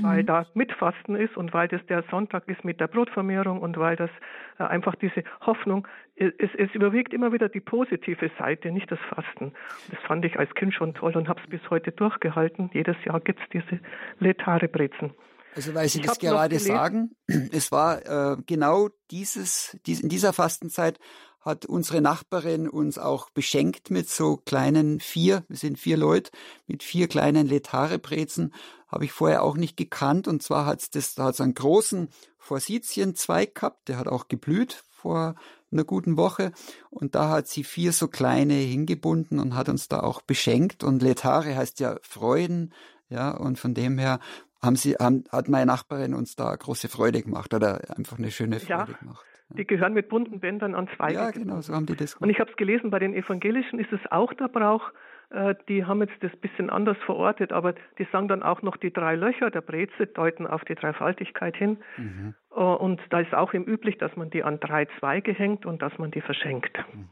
weil mhm. da Mitfasten ist und weil das der Sonntag ist mit der Brotvermehrung und weil das äh, einfach diese Hoffnung, es, es überwiegt immer wieder die positive Seite, nicht das Fasten. Das fand ich als Kind schon toll und habe es bis heute durchgehalten. Jedes Jahr gibt es diese Letare-Brezen. Also weil Sie ich das gerade sagen, es war äh, genau dieses, dies, in dieser Fastenzeit hat unsere Nachbarin uns auch beschenkt mit so kleinen vier, wir sind vier Leute, mit vier kleinen Letare-Brezen, habe ich vorher auch nicht gekannt. Und zwar das, da hat's einen großen Forsythienzweig gehabt, der hat auch geblüht vor einer guten Woche. Und da hat sie vier so kleine hingebunden und hat uns da auch beschenkt. Und Letare heißt ja Freuden, ja, und von dem her haben sie, haben, hat meine Nachbarin uns da große Freude gemacht oder einfach eine schöne Freude ja. gemacht. Die gehören mit bunten Bändern an Zweige. Ja, genau, so haben die das gemacht. Und ich habe es gelesen, bei den Evangelischen ist es auch der Brauch, äh, die haben jetzt das bisschen anders verortet, aber die sagen dann auch noch, die drei Löcher der Breze deuten auf die Dreifaltigkeit hin. Mhm. Äh, und da ist auch im üblich, dass man die an drei Zweige hängt und dass man die verschenkt. Mhm.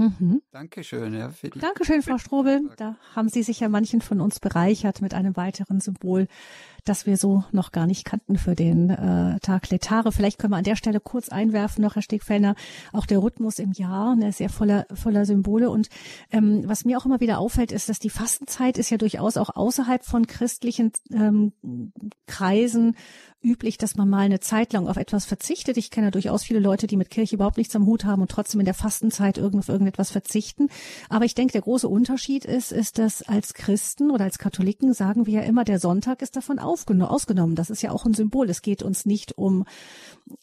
Mhm. Dankeschön. Ja, für die Dankeschön, Frau Strobel. Da haben Sie sich ja manchen von uns bereichert mit einem weiteren Symbol, das wir so noch gar nicht kannten für den äh, Tag Letare. Vielleicht können wir an der Stelle kurz einwerfen, noch Herr Stegfellner, auch der Rhythmus im Jahr, ne, sehr voller, voller Symbole. Und ähm, was mir auch immer wieder auffällt, ist, dass die Fastenzeit ist ja durchaus auch außerhalb von christlichen ähm, Kreisen üblich, dass man mal eine Zeit lang auf etwas verzichtet. Ich kenne ja durchaus viele Leute, die mit Kirche überhaupt nichts am Hut haben und trotzdem in der Fastenzeit irgend auf irgendetwas verzichten. Aber ich denke, der große Unterschied ist, ist, dass als Christen oder als Katholiken sagen wir ja immer, der Sonntag ist davon ausgenommen. Das ist ja auch ein Symbol. Es geht uns nicht um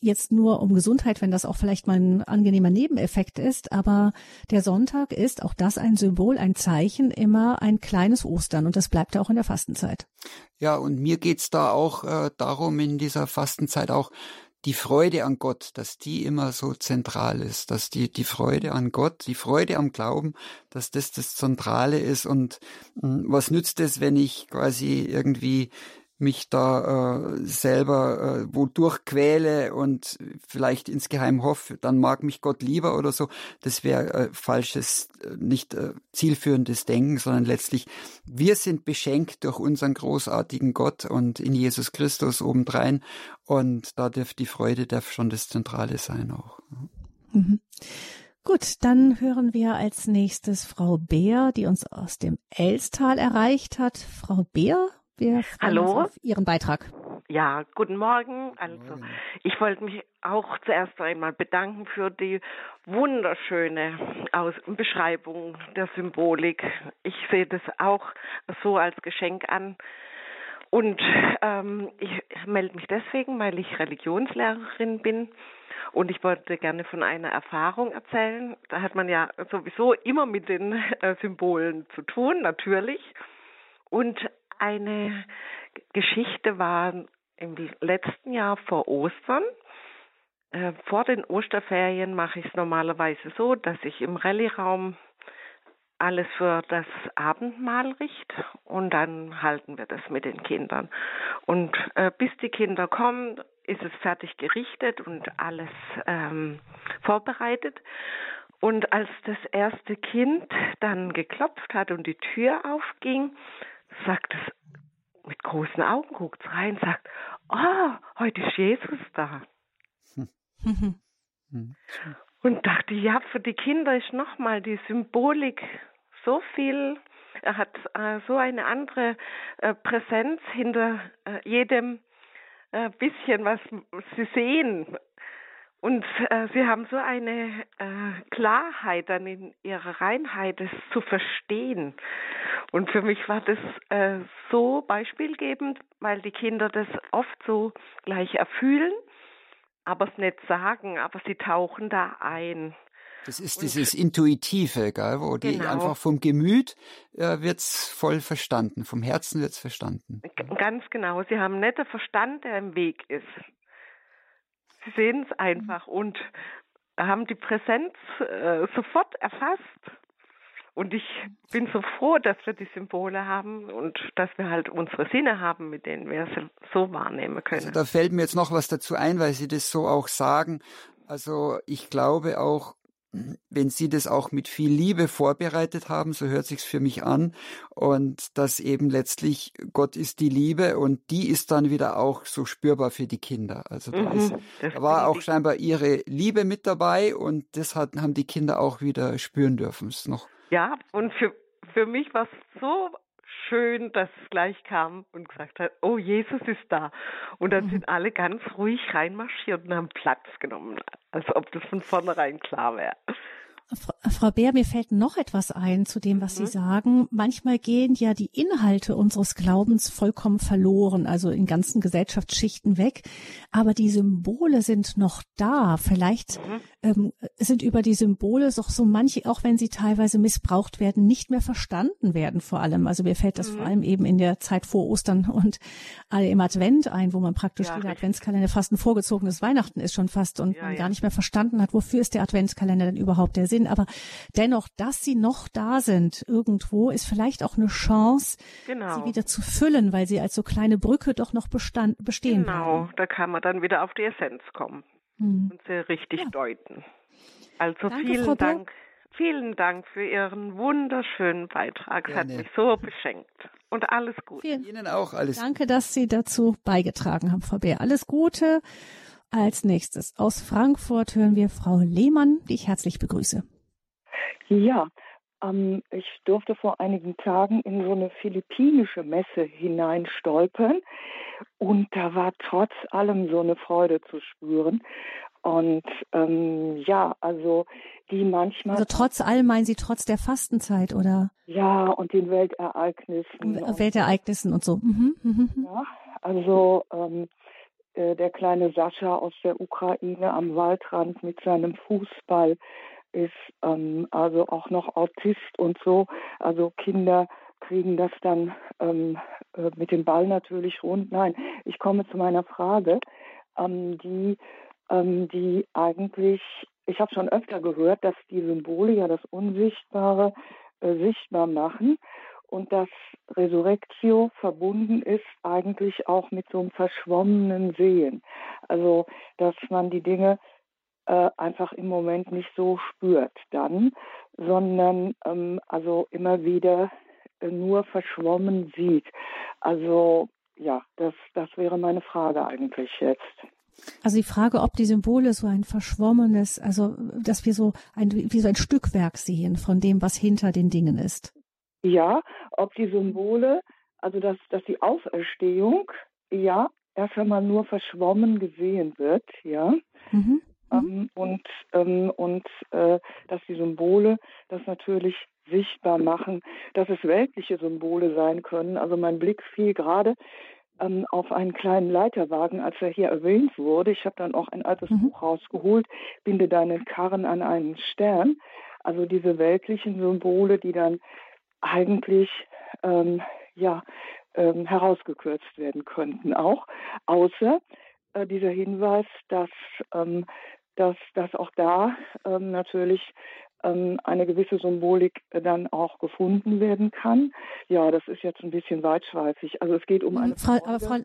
jetzt nur um Gesundheit, wenn das auch vielleicht mal ein angenehmer Nebeneffekt ist. Aber der Sonntag ist auch das ein Symbol, ein Zeichen, immer ein kleines Ostern. Und das bleibt auch in der Fastenzeit. Ja, und mir geht's da auch äh, darum, in dieser Fastenzeit auch die Freude an Gott, dass die immer so zentral ist, dass die, die Freude an Gott, die Freude am Glauben, dass das das Zentrale ist. Und mh, hm, was nützt es, wenn ich quasi irgendwie mich da äh, selber äh, wodurch quäle und vielleicht insgeheim hoffe, dann mag mich Gott lieber oder so. Das wäre äh, falsches, äh, nicht äh, zielführendes Denken, sondern letztlich wir sind beschenkt durch unseren großartigen Gott und in Jesus Christus obendrein und da darf die Freude darf schon das Zentrale sein auch. Mhm. Gut, dann hören wir als nächstes Frau Beer, die uns aus dem Elstal erreicht hat. Frau Beer, wir freuen Hallo. Uns auf Ihren Beitrag. Ja, guten Morgen. Also, ich wollte mich auch zuerst einmal bedanken für die wunderschöne Aus Beschreibung der Symbolik. Ich sehe das auch so als Geschenk an. Und ähm, ich melde mich deswegen, weil ich Religionslehrerin bin und ich wollte gerne von einer Erfahrung erzählen. Da hat man ja sowieso immer mit den äh, Symbolen zu tun, natürlich. Und eine Geschichte war im letzten Jahr vor Ostern. Äh, vor den Osterferien mache ich es normalerweise so, dass ich im Rallyraum alles für das Abendmahl richte und dann halten wir das mit den Kindern. Und äh, bis die Kinder kommen, ist es fertig gerichtet und alles ähm, vorbereitet. Und als das erste Kind dann geklopft hat und die Tür aufging, sagt es mit großen Augen, guckt rein, sagt, oh, heute ist Jesus da. Und dachte, ja, für die Kinder ist nochmal die Symbolik so viel, er hat äh, so eine andere äh, Präsenz hinter äh, jedem äh, bisschen, was sie sehen. Und äh, sie haben so eine äh, Klarheit dann in ihrer Reinheit, es zu verstehen. Und für mich war das äh, so beispielgebend, weil die Kinder das oft so gleich erfühlen, aber es nicht sagen, aber sie tauchen da ein. Das ist dieses Intuitive, gell, wo die genau. einfach vom Gemüt äh, wird's voll verstanden, vom Herzen wird's verstanden. Ganz genau. Sie haben nicht den Verstand, der im Weg ist. Sie sehen es einfach und haben die Präsenz äh, sofort erfasst. Und ich bin so froh, dass wir die Symbole haben und dass wir halt unsere Sinne haben, mit denen wir sie so wahrnehmen können. Also da fällt mir jetzt noch was dazu ein, weil Sie das so auch sagen. Also ich glaube auch, wenn Sie das auch mit viel Liebe vorbereitet haben, so hört sich's für mich an, und dass eben letztlich Gott ist die Liebe und die ist dann wieder auch so spürbar für die Kinder. Also da, mhm, ist, da war auch scheinbar ihre Liebe mit dabei und das hat, haben die Kinder auch wieder spüren dürfen. Es noch ja, und für für mich war es so schön, dass es gleich kam und gesagt hat, oh, Jesus ist da. Und dann mhm. sind alle ganz ruhig reinmarschiert und haben Platz genommen, als ob das von vornherein klar wäre. Frau Bär, mir fällt noch etwas ein zu dem, was mhm. Sie sagen. Manchmal gehen ja die Inhalte unseres Glaubens vollkommen verloren, also in ganzen Gesellschaftsschichten weg. Aber die Symbole sind noch da. Vielleicht mhm. Ähm, sind über die Symbole doch so manche, auch wenn sie teilweise missbraucht werden, nicht mehr verstanden werden vor allem. Also mir fällt das mhm. vor allem eben in der Zeit vor Ostern und äh, im Advent ein, wo man praktisch ja, der Adventskalender fast ein vorgezogenes Weihnachten ist schon fast und ja, man ja. gar nicht mehr verstanden hat, wofür ist der Adventskalender denn überhaupt der Sinn aber dennoch, dass sie noch da sind irgendwo, ist vielleicht auch eine Chance, genau. sie wieder zu füllen, weil sie als so kleine Brücke doch noch bestand, bestehen. Genau, werden. da kann man dann wieder auf die Essenz kommen hm. und sie richtig ja. deuten. Also Danke, vielen Frau Dank. Vielen Dank für Ihren wunderschönen Beitrag. Es hat mich so beschenkt. Und alles Gute. Vielen Ihnen auch alles. Danke, dass Sie dazu beigetragen haben, Frau Bär. Alles Gute. Als nächstes aus Frankfurt hören wir Frau Lehmann, die ich herzlich begrüße. Ja, ähm, ich durfte vor einigen Tagen in so eine philippinische Messe hineinstolpern und da war trotz allem so eine Freude zu spüren. Und ähm, ja, also die manchmal. Also trotz allem meinen Sie trotz der Fastenzeit, oder? Ja, und den Weltereignissen. Weltereignissen und so. Mhm, mhm, mhm. Ja, also ähm, äh, der kleine Sascha aus der Ukraine am Waldrand mit seinem Fußball ist ähm, also auch noch Autist und so. Also Kinder kriegen das dann ähm, äh, mit dem Ball natürlich rund. Nein, ich komme zu meiner Frage, ähm, die, ähm, die eigentlich, ich habe schon öfter gehört, dass die Symbole ja das Unsichtbare äh, sichtbar machen und dass Resurrectio verbunden ist eigentlich auch mit so einem verschwommenen Sehen. Also, dass man die Dinge äh, einfach im Moment nicht so spürt dann, sondern ähm, also immer wieder nur verschwommen sieht. Also ja, das, das wäre meine Frage eigentlich jetzt. Also die Frage, ob die Symbole so ein verschwommenes, also dass wir so ein, wie so ein Stückwerk sehen von dem, was hinter den Dingen ist. Ja, ob die Symbole, also dass, dass die Auferstehung, ja, erst einmal nur verschwommen gesehen wird, ja. Mhm. Ähm, mhm. und ähm, und äh, dass die Symbole das natürlich sichtbar machen, dass es weltliche Symbole sein können. Also mein Blick fiel gerade ähm, auf einen kleinen Leiterwagen, als er hier erwähnt wurde. Ich habe dann auch ein altes mhm. Buch rausgeholt, binde deinen Karren an einen Stern. Also diese weltlichen Symbole, die dann eigentlich ähm, ja, ähm, herausgekürzt werden könnten auch, außer äh, dieser Hinweis, dass, ähm, dass, dass auch da ähm, natürlich eine gewisse Symbolik dann auch gefunden werden kann. Ja, das ist jetzt ein bisschen weitschweifig. Also es geht um eine. Frau, aber Frau,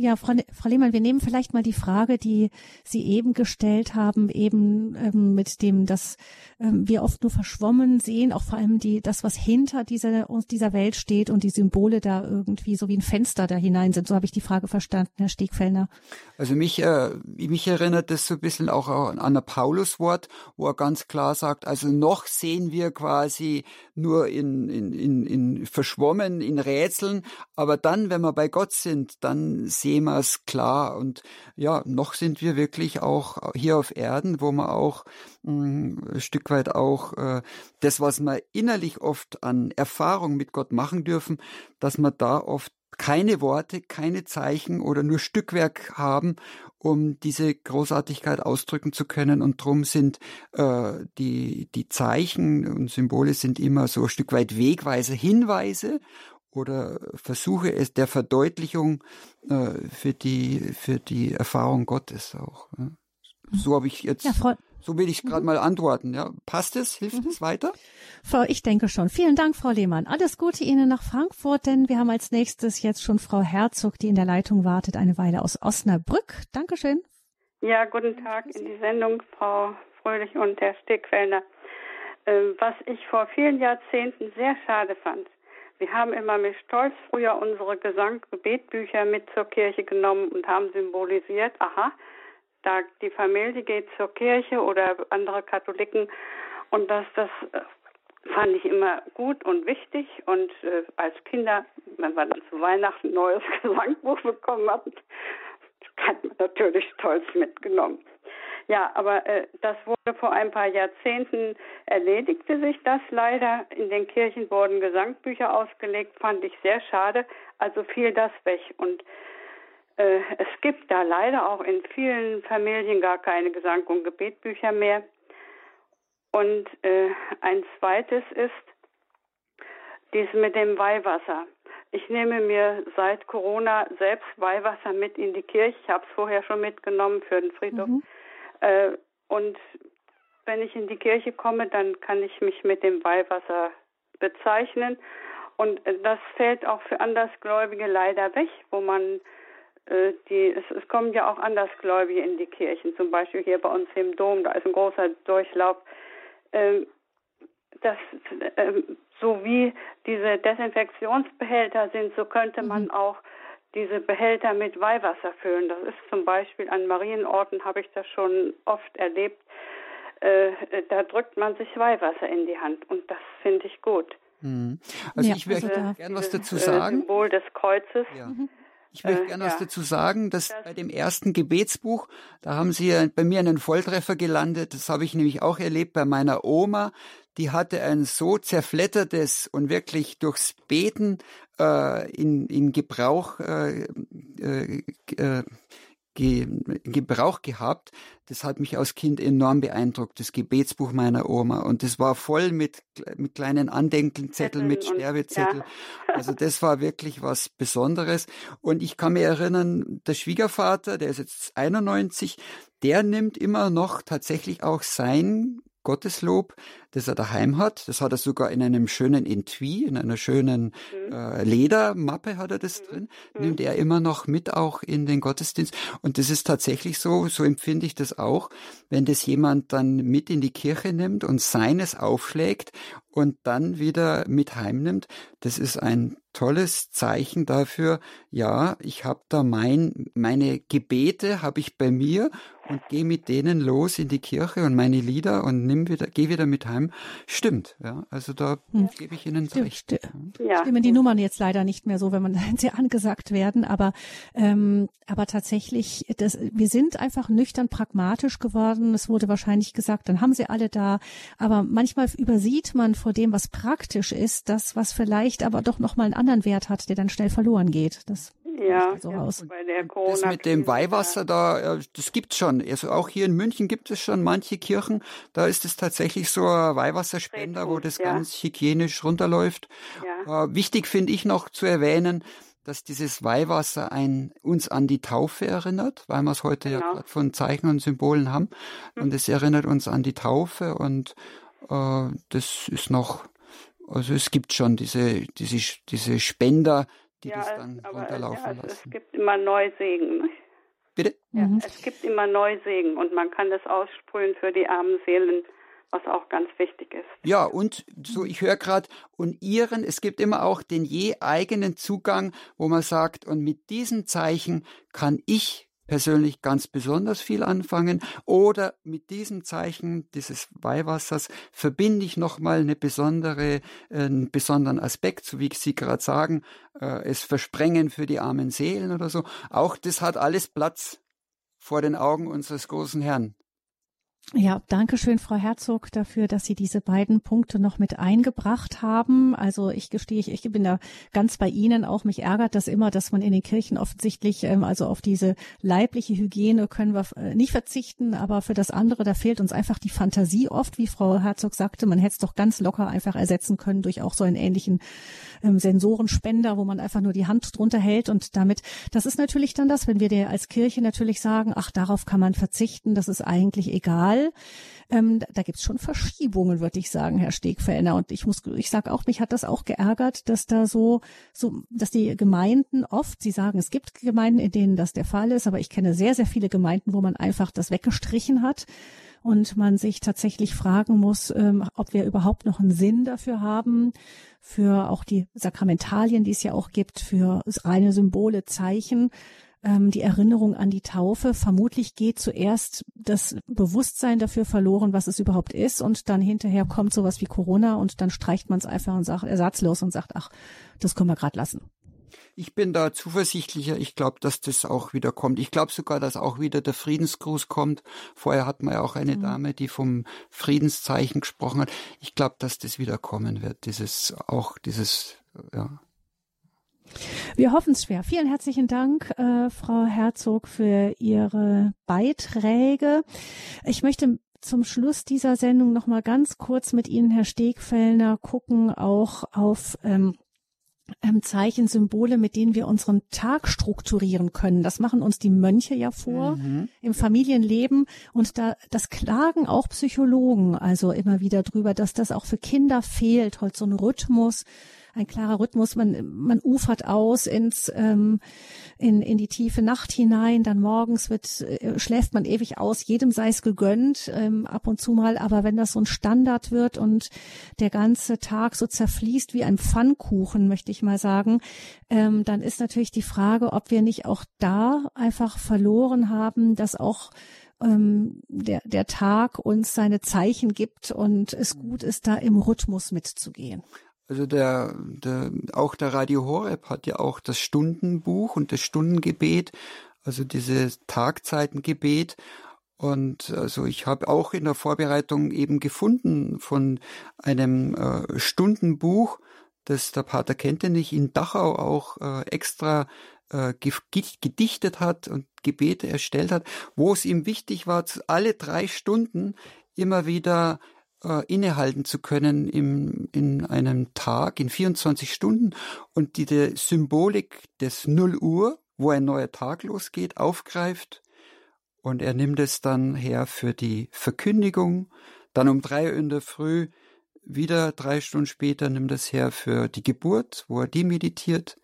ja, Frau, Frau Lehmann, wir nehmen vielleicht mal die Frage, die Sie eben gestellt haben, eben ähm, mit dem, dass ähm, wir oft nur verschwommen sehen, auch vor allem die, das, was hinter dieser, dieser Welt steht und die Symbole da irgendwie so wie ein Fenster da hinein sind. So habe ich die Frage verstanden, Herr Stiegfellner. Also mich, äh, mich erinnert das so ein bisschen auch an ein Paulus-Wort, wo er ganz klar sagt, also noch sehen wir quasi nur in, in, in, in verschwommen, in Rätseln, aber dann, wenn wir bei Gott sind, dann sehen Themas klar. Und ja, noch sind wir wirklich auch hier auf Erden, wo man auch mh, mm, ein Stück weit auch äh, das, was wir innerlich oft an Erfahrung mit Gott machen dürfen, dass man da oft keine Worte, keine Zeichen oder nur Stückwerk haben, um diese Großartigkeit ausdrücken zu können. Und drum sind äh, die, die Zeichen und Symbole sind immer so ein Stück weit Wegweise, Hinweise oder Versuche es der Verdeutlichung äh, für die für die Erfahrung Gottes auch. Ja. So habe ich jetzt. Ja, Frau, so will ich gerade mhm. mal antworten. Ja, passt es? Hilft mhm. es weiter? Frau, ich denke schon. Vielen Dank, Frau Lehmann. Alles Gute Ihnen nach Frankfurt, denn wir haben als nächstes jetzt schon Frau Herzog, die in der Leitung wartet, eine Weile aus Osnabrück. Dankeschön. Ja, guten Tag in die Sendung, Frau Fröhlich und Herr Stickfellner. Ähm, was ich vor vielen Jahrzehnten sehr schade fand, wir haben immer mit Stolz früher unsere Gesang-Gebetbücher mit zur Kirche genommen und haben symbolisiert, aha, da die Familie geht zur Kirche oder andere Katholiken und dass das äh, fand ich immer gut und wichtig. Und äh, als Kinder, wenn wir dann zu Weihnachten ein neues Gesangbuch bekommen haben, hat man natürlich stolz mitgenommen. Ja, aber äh, das wurde vor ein paar Jahrzehnten erledigte sich das leider. In den Kirchen wurden Gesangbücher ausgelegt, fand ich sehr schade. Also fiel das weg. Und äh, es gibt da leider auch in vielen Familien gar keine Gesang- und Gebetbücher mehr. Und äh, ein zweites ist dies mit dem Weihwasser. Ich nehme mir seit Corona selbst Weihwasser mit in die Kirche. Ich habe es vorher schon mitgenommen für den Friedhof. Mhm. Äh, und wenn ich in die Kirche komme, dann kann ich mich mit dem Weihwasser bezeichnen. Und äh, das fällt auch für Andersgläubige leider weg, wo man äh, die, es, es, kommen ja auch Andersgläubige in die Kirchen, zum Beispiel hier bei uns im Dom, da ist ein großer Durchlauf. Ähm, das, ähm, so wie diese Desinfektionsbehälter sind, so könnte man mhm. auch diese Behälter mit Weihwasser füllen. Das ist zum Beispiel an Marienorten, habe ich das schon oft erlebt. Äh, da drückt man sich Weihwasser in die Hand und das finde ich gut. Mhm. Also ja, ich würde also gerne was dazu äh, sagen. Symbol des Kreuzes. Ja. Mhm. Ich möchte äh, gerne ja. was dazu sagen, dass bei dem ersten Gebetsbuch, da haben Sie bei mir einen Volltreffer gelandet. Das habe ich nämlich auch erlebt bei meiner Oma. Die hatte ein so zerflettertes und wirklich durchs Beten äh, in, in Gebrauch äh, äh, äh Gebrauch gehabt. Das hat mich als Kind enorm beeindruckt, das Gebetsbuch meiner Oma. Und das war voll mit, mit kleinen Andenkenzetteln, mit Sterbezetteln. Ja. Also das war wirklich was Besonderes. Und ich kann mich erinnern, der Schwiegervater, der ist jetzt 91, der nimmt immer noch tatsächlich auch sein Gotteslob, das er daheim hat. Das hat er sogar in einem schönen Etui, in einer schönen mhm. äh, Ledermappe hat er das mhm. drin. Mhm. Nimmt er immer noch mit auch in den Gottesdienst. Und das ist tatsächlich so, so empfinde ich das auch, wenn das jemand dann mit in die Kirche nimmt und seines aufschlägt und dann wieder mit heimnimmt. Das ist ein tolles Zeichen dafür, ja, ich habe da mein, meine Gebete habe ich bei mir und gehe mit denen los in die Kirche und meine Lieder und nimm wieder, gehe wieder mit heim. Stimmt, ja. Also da hm. gebe ich Ihnen Stimmt, recht. Sti ja. Stimmen die Nummern jetzt leider nicht mehr so, wenn man wenn sie angesagt werden, aber ähm, aber tatsächlich, das, wir sind einfach nüchtern pragmatisch geworden. Es wurde wahrscheinlich gesagt, dann haben sie alle da, aber manchmal übersieht man vor dem, was praktisch ist, das, was vielleicht aber doch noch mal einen anderen Wert hat, der dann schnell verloren geht. Das ja, so raus. Bei der das mit dem Weihwasser da, das gibt's schon. Also auch hier in München gibt es schon manche Kirchen, da ist es tatsächlich so ein Weihwasserspender, wo das ja. ganz hygienisch runterläuft. Ja. Äh, wichtig finde ich noch zu erwähnen, dass dieses Weihwasser ein, uns an die Taufe erinnert, weil wir es heute genau. ja gerade von Zeichen und Symbolen haben. Mhm. Und es erinnert uns an die Taufe und äh, das ist noch, also es gibt schon diese, diese, diese Spender, die ja, das dann aber, runterlaufen ja, lassen. Es gibt immer Neusegen. Nicht? Bitte? Ja, mhm. Es gibt immer Neusegen und man kann das aussprühen für die armen Seelen, was auch ganz wichtig ist. Ja, und so, ich höre gerade, und ihren, es gibt immer auch den je eigenen Zugang, wo man sagt, und mit diesem Zeichen kann ich persönlich ganz besonders viel anfangen oder mit diesem Zeichen dieses Weihwassers verbinde ich nochmal eine besondere, äh, einen besonderen Aspekt, so wie Sie gerade sagen, äh, es versprengen für die armen Seelen oder so. Auch das hat alles Platz vor den Augen unseres großen Herrn. Ja, danke schön, Frau Herzog, dafür, dass Sie diese beiden Punkte noch mit eingebracht haben. Also ich gestehe, ich, ich bin da ganz bei Ihnen auch. Mich ärgert das immer, dass man in den Kirchen offensichtlich, ähm, also auf diese leibliche Hygiene können wir äh, nicht verzichten, aber für das andere, da fehlt uns einfach die Fantasie oft, wie Frau Herzog sagte. Man hätte es doch ganz locker einfach ersetzen können durch auch so einen ähnlichen ähm, Sensorenspender, wo man einfach nur die Hand drunter hält und damit, das ist natürlich dann das, wenn wir dir als Kirche natürlich sagen, ach, darauf kann man verzichten, das ist eigentlich egal Fall. Ähm, da gibt's schon Verschiebungen, würde ich sagen, Herr Stegfellner. Und ich muss, ich sage auch, mich hat das auch geärgert, dass da so, so, dass die Gemeinden oft, Sie sagen, es gibt Gemeinden, in denen das der Fall ist, aber ich kenne sehr, sehr viele Gemeinden, wo man einfach das weggestrichen hat und man sich tatsächlich fragen muss, ähm, ob wir überhaupt noch einen Sinn dafür haben, für auch die Sakramentalien, die es ja auch gibt, für reine Symbole, Zeichen. Ähm, die Erinnerung an die Taufe. Vermutlich geht zuerst das Bewusstsein dafür verloren, was es überhaupt ist, und dann hinterher kommt sowas wie Corona und dann streicht man es einfach und sagt ersatzlos und sagt, ach, das können wir gerade lassen. Ich bin da zuversichtlicher. Ich glaube, dass das auch wieder kommt. Ich glaube sogar, dass auch wieder der Friedensgruß kommt. Vorher hat man ja auch eine mhm. Dame, die vom Friedenszeichen gesprochen hat. Ich glaube, dass das wieder kommen wird. Dieses, auch dieses, ja. Wir hoffen es schwer. Vielen herzlichen Dank, äh, Frau Herzog, für Ihre Beiträge. Ich möchte zum Schluss dieser Sendung noch mal ganz kurz mit Ihnen, Herr Stegfellner, gucken auch auf ähm, ähm, Zeichen, Symbole, mit denen wir unseren Tag strukturieren können. Das machen uns die Mönche ja vor mhm. im Familienleben. Und da, das klagen auch Psychologen also immer wieder drüber, dass das auch für Kinder fehlt, halt so ein Rhythmus, ein klarer Rhythmus. Man, man ufert aus ins, ähm, in, in die tiefe Nacht hinein. Dann morgens wird, äh, schläft man ewig aus. Jedem sei es gegönnt, ähm, ab und zu mal. Aber wenn das so ein Standard wird und der ganze Tag so zerfließt wie ein Pfannkuchen, möchte ich mal sagen, ähm, dann ist natürlich die Frage, ob wir nicht auch da einfach verloren haben, dass auch ähm, der, der Tag uns seine Zeichen gibt und es gut ist, da im Rhythmus mitzugehen. Also der, der, auch der Radio Horeb hat ja auch das Stundenbuch und das Stundengebet, also dieses Tagzeitengebet. Und also ich habe auch in der Vorbereitung eben gefunden von einem äh, Stundenbuch, das der Pater Kentenich in Dachau auch äh, extra äh, gedichtet hat und Gebete erstellt hat, wo es ihm wichtig war, alle drei Stunden immer wieder äh, innehalten zu können im, in einem Tag, in 24 Stunden und die, die Symbolik des Null Uhr, wo ein neuer Tag losgeht, aufgreift. Und er nimmt es dann her für die Verkündigung. Dann um drei Uhr in der Früh, wieder drei Stunden später, nimmt es her für die Geburt, wo er die meditiert.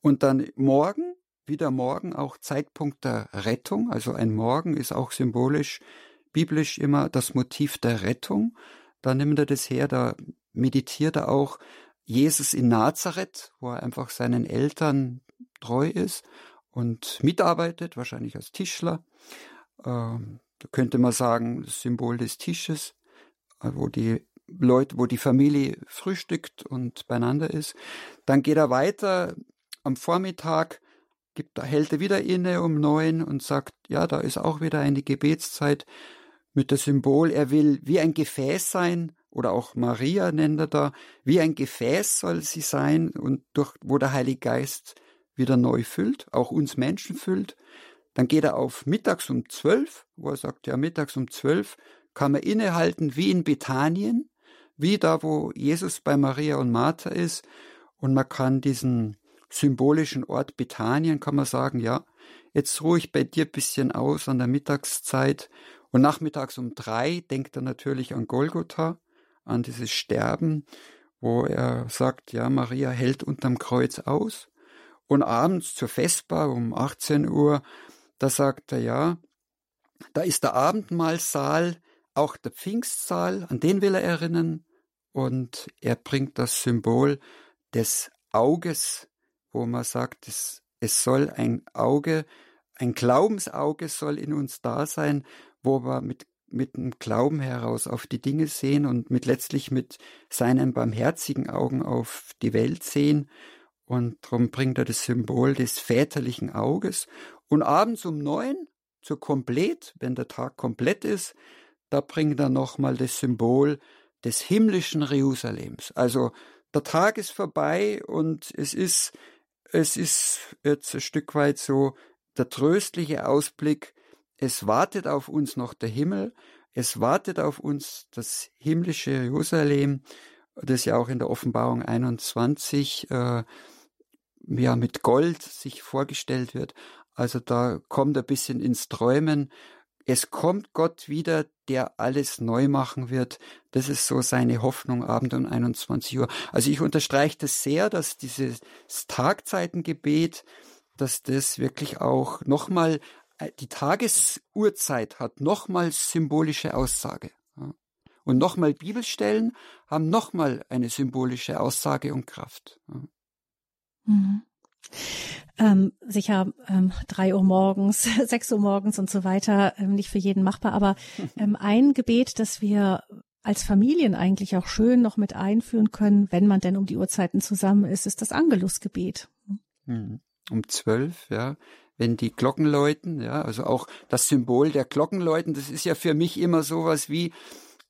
Und dann morgen, wieder morgen, auch Zeitpunkt der Rettung. Also ein Morgen ist auch symbolisch biblisch immer das Motiv der Rettung. Da nimmt er das her, da meditiert er auch Jesus in Nazareth, wo er einfach seinen Eltern treu ist und mitarbeitet, wahrscheinlich als Tischler. Ähm, da könnte man sagen, das Symbol des Tisches, äh, wo die Leute, wo die Familie frühstückt und beieinander ist. Dann geht er weiter am Vormittag, gibt, hält er wieder inne um neun und sagt, ja, da ist auch wieder eine Gebetszeit mit dem Symbol, er will wie ein Gefäß sein, oder auch Maria nennt er da, wie ein Gefäß soll sie sein und durch, wo der Heilige Geist wieder neu füllt, auch uns Menschen füllt. Dann geht er auf mittags um zwölf, wo er sagt, ja, mittags um zwölf kann man innehalten wie in Bethanien, wie da, wo Jesus bei Maria und Martha ist. Und man kann diesen symbolischen Ort Bethanien, kann man sagen, ja, jetzt ruhe ich bei dir bisschen aus an der Mittagszeit und nachmittags um drei denkt er natürlich an Golgotha, an dieses Sterben, wo er sagt, ja, Maria hält unterm Kreuz aus. Und abends zur Vesper um 18 Uhr, da sagt er, ja, da ist der Abendmahlsaal, auch der Pfingstsaal, an den will er erinnern. Und er bringt das Symbol des Auges, wo man sagt, es, es soll ein Auge, ein Glaubensauge soll in uns da sein, wo wir mit mit dem Glauben heraus auf die Dinge sehen und mit letztlich mit seinen barmherzigen Augen auf die Welt sehen. Und darum bringt er das Symbol des väterlichen Auges. Und abends um neun, zur Komplett, wenn der Tag komplett ist, da bringt er nochmal das Symbol des himmlischen Jerusalems. Also der Tag ist vorbei und es ist, es ist jetzt ein Stück weit so der tröstliche Ausblick es wartet auf uns noch der Himmel, es wartet auf uns das himmlische Jerusalem, das ja auch in der Offenbarung 21 äh, ja mit Gold sich vorgestellt wird. Also da kommt ein bisschen ins Träumen. Es kommt Gott wieder, der alles neu machen wird. Das ist so seine Hoffnung, Abend um 21 Uhr. Also ich unterstreiche das sehr, dass dieses Tagzeitengebet, dass das wirklich auch nochmal die Tagesuhrzeit hat nochmals symbolische Aussage. Und nochmal Bibelstellen haben nochmal eine symbolische Aussage und Kraft. Mhm. Ähm, sicher ähm, drei Uhr morgens, sechs Uhr morgens und so weiter, ähm, nicht für jeden machbar. Aber ähm, ein Gebet, das wir als Familien eigentlich auch schön noch mit einführen können, wenn man denn um die Uhrzeiten zusammen ist, ist das Angelusgebet. Hm. Um zwölf, ja. Wenn die Glocken läuten, ja, also auch das Symbol der Glockenläuten, das ist ja für mich immer sowas wie,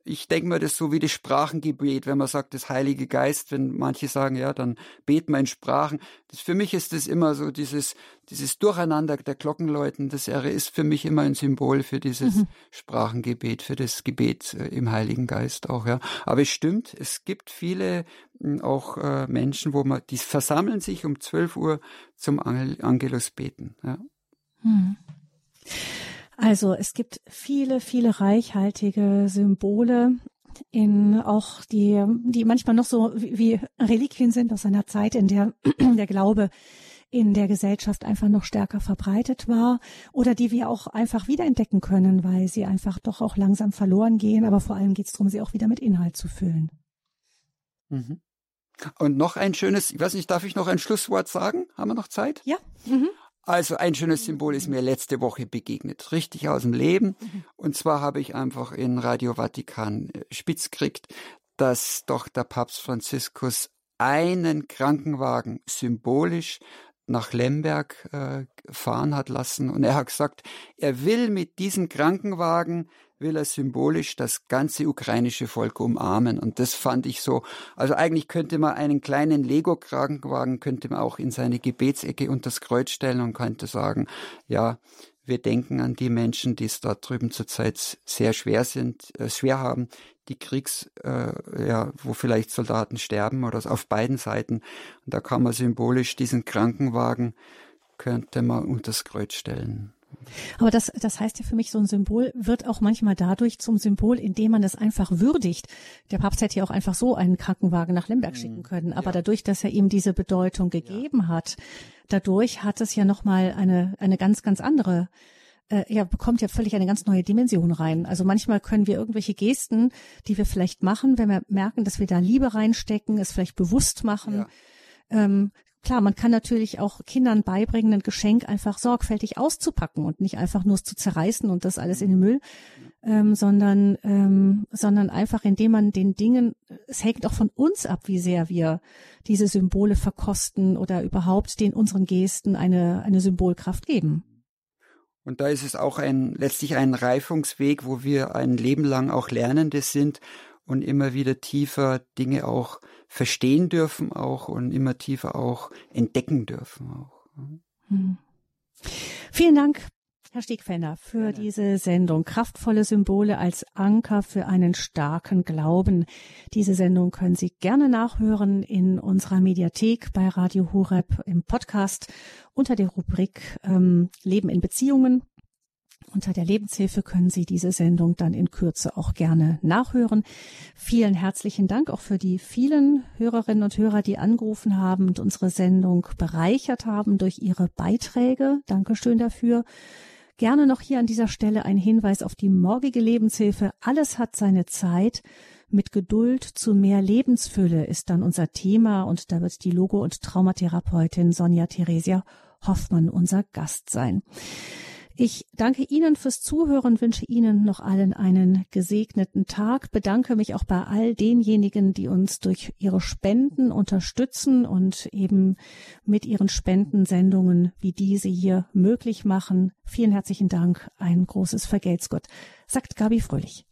ich denke mir das so wie das Sprachengebet, wenn man sagt, das Heilige Geist, wenn manche sagen, ja, dann beten wir in Sprachen. Das, für mich ist das immer so dieses, dieses Durcheinander der Glockenläuten, das ist für mich immer ein Symbol für dieses mhm. Sprachengebet, für das Gebet äh, im Heiligen Geist auch, ja. Aber es stimmt, es gibt viele hm, auch äh, Menschen, wo man, die versammeln sich um 12 Uhr zum Angelus beten, ja. Mhm. Also es gibt viele, viele reichhaltige Symbole in auch die, die manchmal noch so wie Reliquien sind aus einer Zeit, in der der Glaube in der Gesellschaft einfach noch stärker verbreitet war oder die wir auch einfach wiederentdecken können, weil sie einfach doch auch langsam verloren gehen. Aber vor allem geht es darum, sie auch wieder mit Inhalt zu füllen. Mhm. Und noch ein schönes, ich weiß nicht, darf ich noch ein Schlusswort sagen? Haben wir noch Zeit? Ja. Mhm. Also ein schönes Symbol ist mir letzte Woche begegnet, richtig aus dem Leben. Und zwar habe ich einfach in Radio Vatikan äh, spitz gekriegt, dass doch der Papst Franziskus einen Krankenwagen symbolisch nach Lemberg äh, fahren hat lassen. Und er hat gesagt, er will mit diesem Krankenwagen will er symbolisch das ganze ukrainische Volk umarmen. Und das fand ich so. Also eigentlich könnte man einen kleinen Lego-Krankenwagen könnte man auch in seine Gebetsecke unter das Kreuz stellen und könnte sagen, ja, wir denken an die Menschen, die es da drüben zurzeit sehr schwer sind, äh, schwer haben, die Kriegs, äh, ja, wo vielleicht Soldaten sterben oder auf beiden Seiten. Und da kann man symbolisch diesen Krankenwagen könnte man unter das Kreuz stellen. Aber das, das heißt ja für mich, so ein Symbol wird auch manchmal dadurch zum Symbol, indem man es einfach würdigt. Der Papst hätte ja auch einfach so einen Krankenwagen nach Lemberg mhm. schicken können. Aber ja. dadurch, dass er ihm diese Bedeutung gegeben ja. hat, dadurch hat es ja nochmal eine, eine ganz, ganz andere äh, ja, bekommt ja völlig eine ganz neue Dimension rein. Also manchmal können wir irgendwelche Gesten, die wir vielleicht machen, wenn wir merken, dass wir da Liebe reinstecken, es vielleicht bewusst machen, ja. ähm, Klar, man kann natürlich auch Kindern beibringen, ein Geschenk einfach sorgfältig auszupacken und nicht einfach nur es zu zerreißen und das alles in den Müll, ähm, sondern, ähm, sondern einfach indem man den Dingen, es hängt auch von uns ab, wie sehr wir diese Symbole verkosten oder überhaupt den unseren Gesten eine, eine Symbolkraft geben. Und da ist es auch ein, letztlich ein Reifungsweg, wo wir ein Leben lang auch Lernende sind und immer wieder tiefer Dinge auch verstehen dürfen auch und immer tiefer auch entdecken dürfen auch. Hm. Vielen Dank, Herr Stiegfender, für Gerne. diese Sendung. Kraftvolle Symbole als Anker für einen starken Glauben. Diese Sendung können Sie gerne nachhören in unserer Mediathek bei Radio Horeb im Podcast unter der Rubrik ähm, Leben in Beziehungen. Unter der Lebenshilfe können Sie diese Sendung dann in Kürze auch gerne nachhören. Vielen herzlichen Dank auch für die vielen Hörerinnen und Hörer, die angerufen haben und unsere Sendung bereichert haben durch ihre Beiträge. Dankeschön dafür. Gerne noch hier an dieser Stelle ein Hinweis auf die morgige Lebenshilfe. Alles hat seine Zeit. Mit Geduld zu mehr Lebensfülle ist dann unser Thema und da wird die Logo- und Traumatherapeutin Sonja Theresia Hoffmann unser Gast sein. Ich danke Ihnen fürs Zuhören, wünsche Ihnen noch allen einen gesegneten Tag, bedanke mich auch bei all denjenigen, die uns durch ihre Spenden unterstützen und eben mit ihren Spendensendungen wie diese hier möglich machen. Vielen herzlichen Dank, ein großes Vergelt's Gott, sagt Gabi Fröhlich.